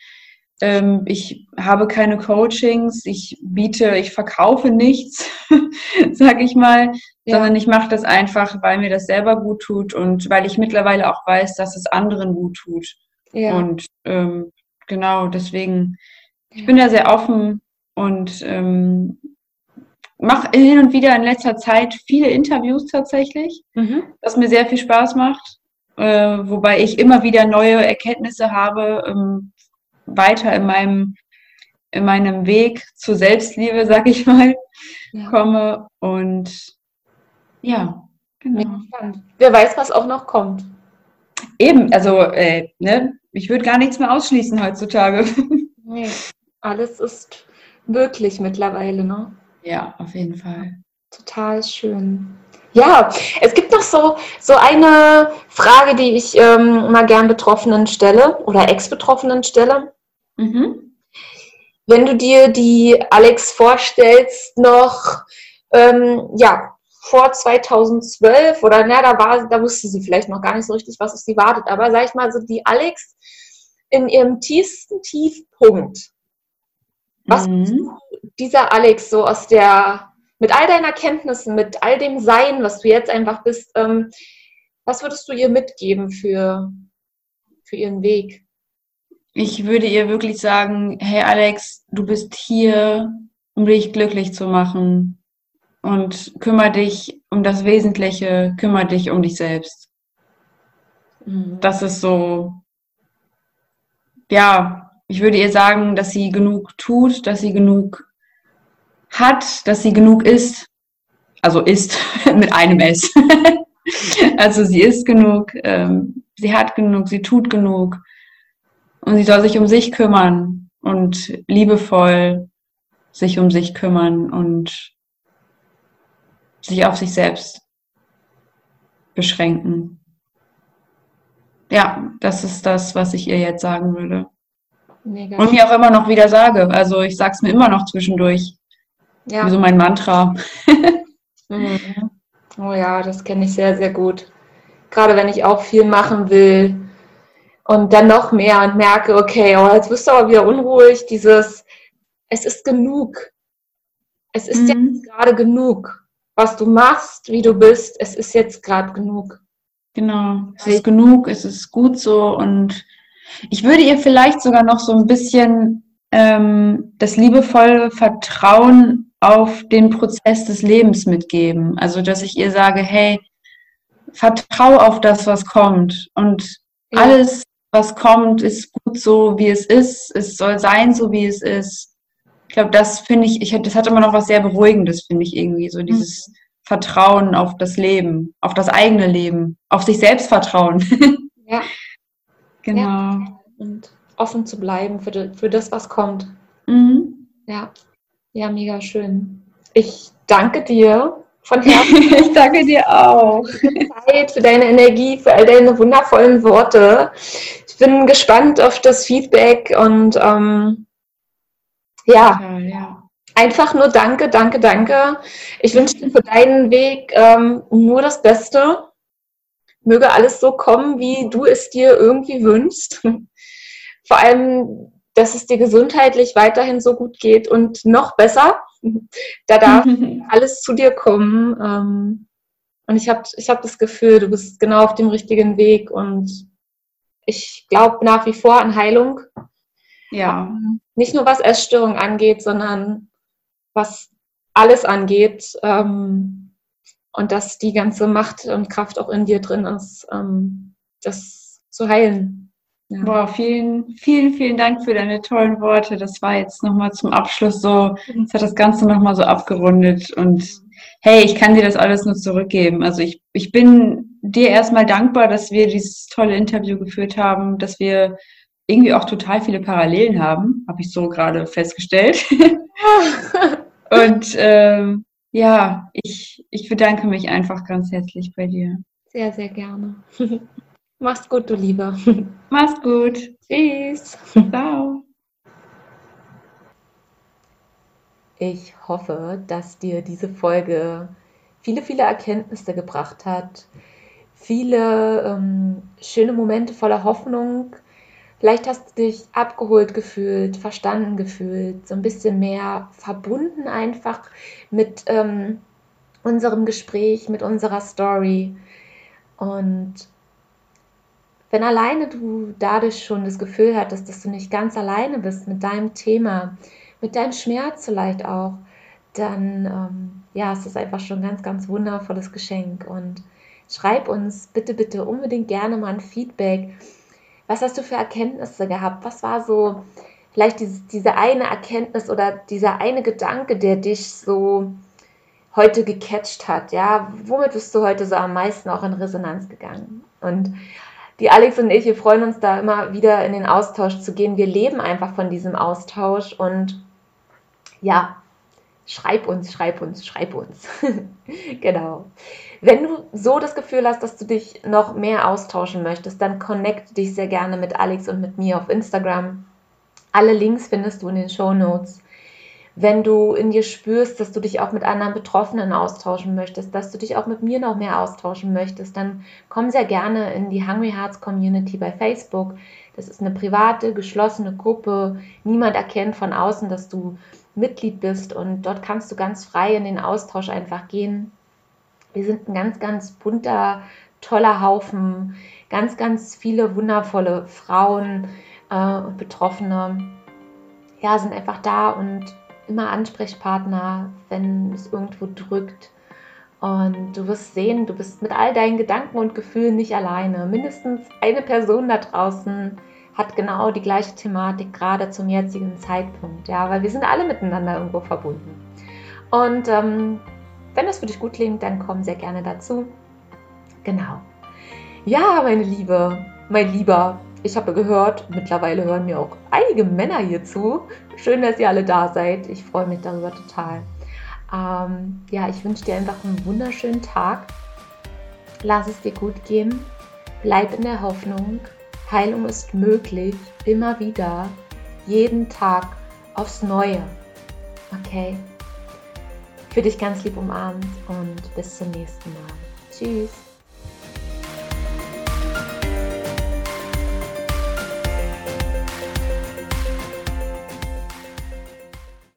Speaker 2: Ähm, ich habe keine Coachings, ich biete, ich verkaufe nichts, <laughs> sag ich mal, ja. sondern ich mache das einfach, weil mir das selber gut tut und weil ich mittlerweile auch weiß, dass es anderen gut tut. Ja. Und ähm, genau, deswegen, ich bin da sehr offen und ähm, mache hin und wieder in letzter Zeit viele Interviews tatsächlich, mhm. was mir sehr viel Spaß macht. Äh, wobei ich immer wieder neue Erkenntnisse habe, ähm, weiter in meinem, in meinem Weg zur Selbstliebe, sag ich mal, ja. komme. Und ja,
Speaker 1: genau. Wer weiß, was auch noch kommt.
Speaker 2: Eben, also äh, ne, ich würde gar nichts mehr ausschließen heutzutage. <laughs>
Speaker 1: Nee, alles ist möglich mittlerweile, ne?
Speaker 2: Ja, auf jeden Fall.
Speaker 1: Total schön. Ja, es gibt noch so, so eine Frage, die ich ähm, mal gern Betroffenen stelle oder Ex-Betroffenen stelle. Mhm. Wenn du dir die Alex vorstellst, noch ähm, ja, vor 2012 oder na, da war, da wusste sie vielleicht noch gar nicht so richtig, was auf sie wartet, aber sag ich mal so die Alex in ihrem tiefsten Tiefpunkt. Was mhm. dieser Alex so aus der mit all deinen Erkenntnissen, mit all dem Sein, was du jetzt einfach bist, ähm, was würdest du ihr mitgeben für, für ihren Weg?
Speaker 2: Ich würde ihr wirklich sagen, hey Alex, du bist hier, um dich glücklich zu machen. Und kümmere dich um das Wesentliche, kümmere dich um dich selbst. Mhm. Das ist so, ja, ich würde ihr sagen, dass sie genug tut, dass sie genug hat, dass sie genug ist. Also ist <laughs> mit einem S. <laughs> also sie ist genug, ähm, sie hat genug, sie tut genug. Und sie soll sich um sich kümmern und liebevoll sich um sich kümmern und sich auf sich selbst beschränken. Ja, das ist das, was ich ihr jetzt sagen würde. Mega. Und mir auch immer noch wieder sage. Also ich sage es mir immer noch zwischendurch. Ja. Wie so mein Mantra. <laughs>
Speaker 1: Mhm. Oh ja, das kenne ich sehr, sehr gut. Gerade wenn ich auch viel machen will und dann noch mehr und merke, okay, oh, jetzt bist du aber wieder unruhig, dieses, es ist genug. Es ist mhm. jetzt gerade genug. Was du machst, wie du bist, es ist jetzt gerade genug.
Speaker 2: Genau, es ist genug, es ist gut so und ich würde ihr vielleicht sogar noch so ein bisschen ähm, das liebevolle Vertrauen auf den Prozess des Lebens mitgeben. Also, dass ich ihr sage, hey, vertrau auf das, was kommt. Und ja. alles, was kommt, ist gut so, wie es ist. Es soll sein, so wie es ist. Ich glaube, das finde ich, ich, das hat immer noch was sehr Beruhigendes, finde ich irgendwie. So dieses mhm. Vertrauen auf das Leben, auf das eigene Leben, auf sich selbst vertrauen. <laughs>
Speaker 1: ja. Genau. Ja. Und offen zu bleiben für, für das, was kommt. Mhm. Ja. Ja, mega schön. Ich danke dir von <laughs> Herzen.
Speaker 2: ich danke dir auch.
Speaker 1: Für deine Zeit, für deine Energie, für all deine wundervollen Worte. Ich bin gespannt auf das Feedback und ähm, ja, ja, ja, einfach nur danke, danke, danke. Ich wünsche dir für deinen Weg ähm, nur das Beste. Möge alles so kommen, wie du es dir irgendwie wünschst. <laughs> Vor allem dass es dir gesundheitlich weiterhin so gut geht und noch besser. Da darf <laughs> alles zu dir kommen. Ähm, und ich habe ich hab das Gefühl, du bist genau auf dem richtigen Weg und ich glaube nach wie vor an Heilung.
Speaker 2: Ja.
Speaker 1: Ähm, nicht nur was Essstörung angeht, sondern was alles angeht. Ähm, und dass die ganze Macht und Kraft auch in dir drin ist, ähm, das zu heilen.
Speaker 2: Ja. Boah, vielen, vielen, vielen Dank für deine tollen Worte. Das war jetzt nochmal zum Abschluss so, es hat das Ganze nochmal so abgerundet und hey, ich kann dir das alles nur zurückgeben. Also ich, ich bin dir erstmal dankbar, dass wir dieses tolle Interview geführt haben, dass wir irgendwie auch total viele Parallelen haben, habe ich so gerade festgestellt. <laughs> und ähm, ja, ich, ich bedanke mich einfach ganz herzlich bei dir.
Speaker 1: Sehr, sehr gerne. <laughs> Mach's gut, du Lieber. <laughs>
Speaker 2: Mach's gut.
Speaker 1: Tschüss.
Speaker 2: Ciao.
Speaker 1: Ich hoffe, dass dir diese Folge viele, viele Erkenntnisse gebracht hat, viele ähm, schöne Momente voller Hoffnung. Vielleicht hast du dich abgeholt gefühlt, verstanden gefühlt, so ein bisschen mehr verbunden einfach mit ähm, unserem Gespräch, mit unserer Story. Und wenn alleine du dadurch schon das Gefühl hattest, dass du nicht ganz alleine bist mit deinem Thema, mit deinem Schmerz vielleicht auch, dann ähm, ja, es ist einfach schon ein ganz, ganz wundervolles Geschenk. Und schreib uns bitte, bitte unbedingt gerne mal ein Feedback. Was hast du für Erkenntnisse gehabt? Was war so vielleicht diese, diese eine Erkenntnis oder dieser eine Gedanke, der dich so heute gecatcht hat? Ja, womit bist du heute so am meisten auch in Resonanz gegangen? Und die Alex und ich, wir freuen uns da immer wieder in den Austausch zu gehen. Wir leben einfach von diesem Austausch und ja, schreib uns, schreib uns, schreib uns. <laughs> genau. Wenn du so das Gefühl hast, dass du dich noch mehr austauschen möchtest, dann connect dich sehr gerne mit Alex und mit mir auf Instagram. Alle Links findest du in den Show Notes wenn du in dir spürst, dass du dich auch mit anderen Betroffenen austauschen möchtest, dass du dich auch mit mir noch mehr austauschen möchtest, dann komm sehr gerne in die Hungry Hearts Community bei Facebook. Das ist eine private, geschlossene Gruppe. Niemand erkennt von außen, dass du Mitglied bist und dort kannst du ganz frei in den Austausch einfach gehen. Wir sind ein ganz, ganz bunter, toller Haufen, ganz, ganz viele wundervolle Frauen äh, und Betroffene. Ja, sind einfach da und immer Ansprechpartner, wenn es irgendwo drückt. Und du wirst sehen, du bist mit all deinen Gedanken und Gefühlen nicht alleine. Mindestens eine Person da draußen hat genau die gleiche Thematik, gerade zum jetzigen Zeitpunkt. Ja, weil wir sind alle miteinander irgendwo verbunden. Und ähm, wenn das für dich gut klingt, dann komm sehr gerne dazu. Genau. Ja, meine Liebe, mein Lieber, ich habe gehört, mittlerweile hören mir auch einige Männer hier zu. Schön, dass ihr alle da seid. Ich freue mich darüber total. Ähm, ja, ich wünsche dir einfach einen wunderschönen Tag. Lass es dir gut gehen. Bleib in der Hoffnung. Heilung ist möglich. Immer wieder. Jeden Tag aufs Neue. Okay? Für dich ganz lieb umarmt und bis zum nächsten Mal. Tschüss.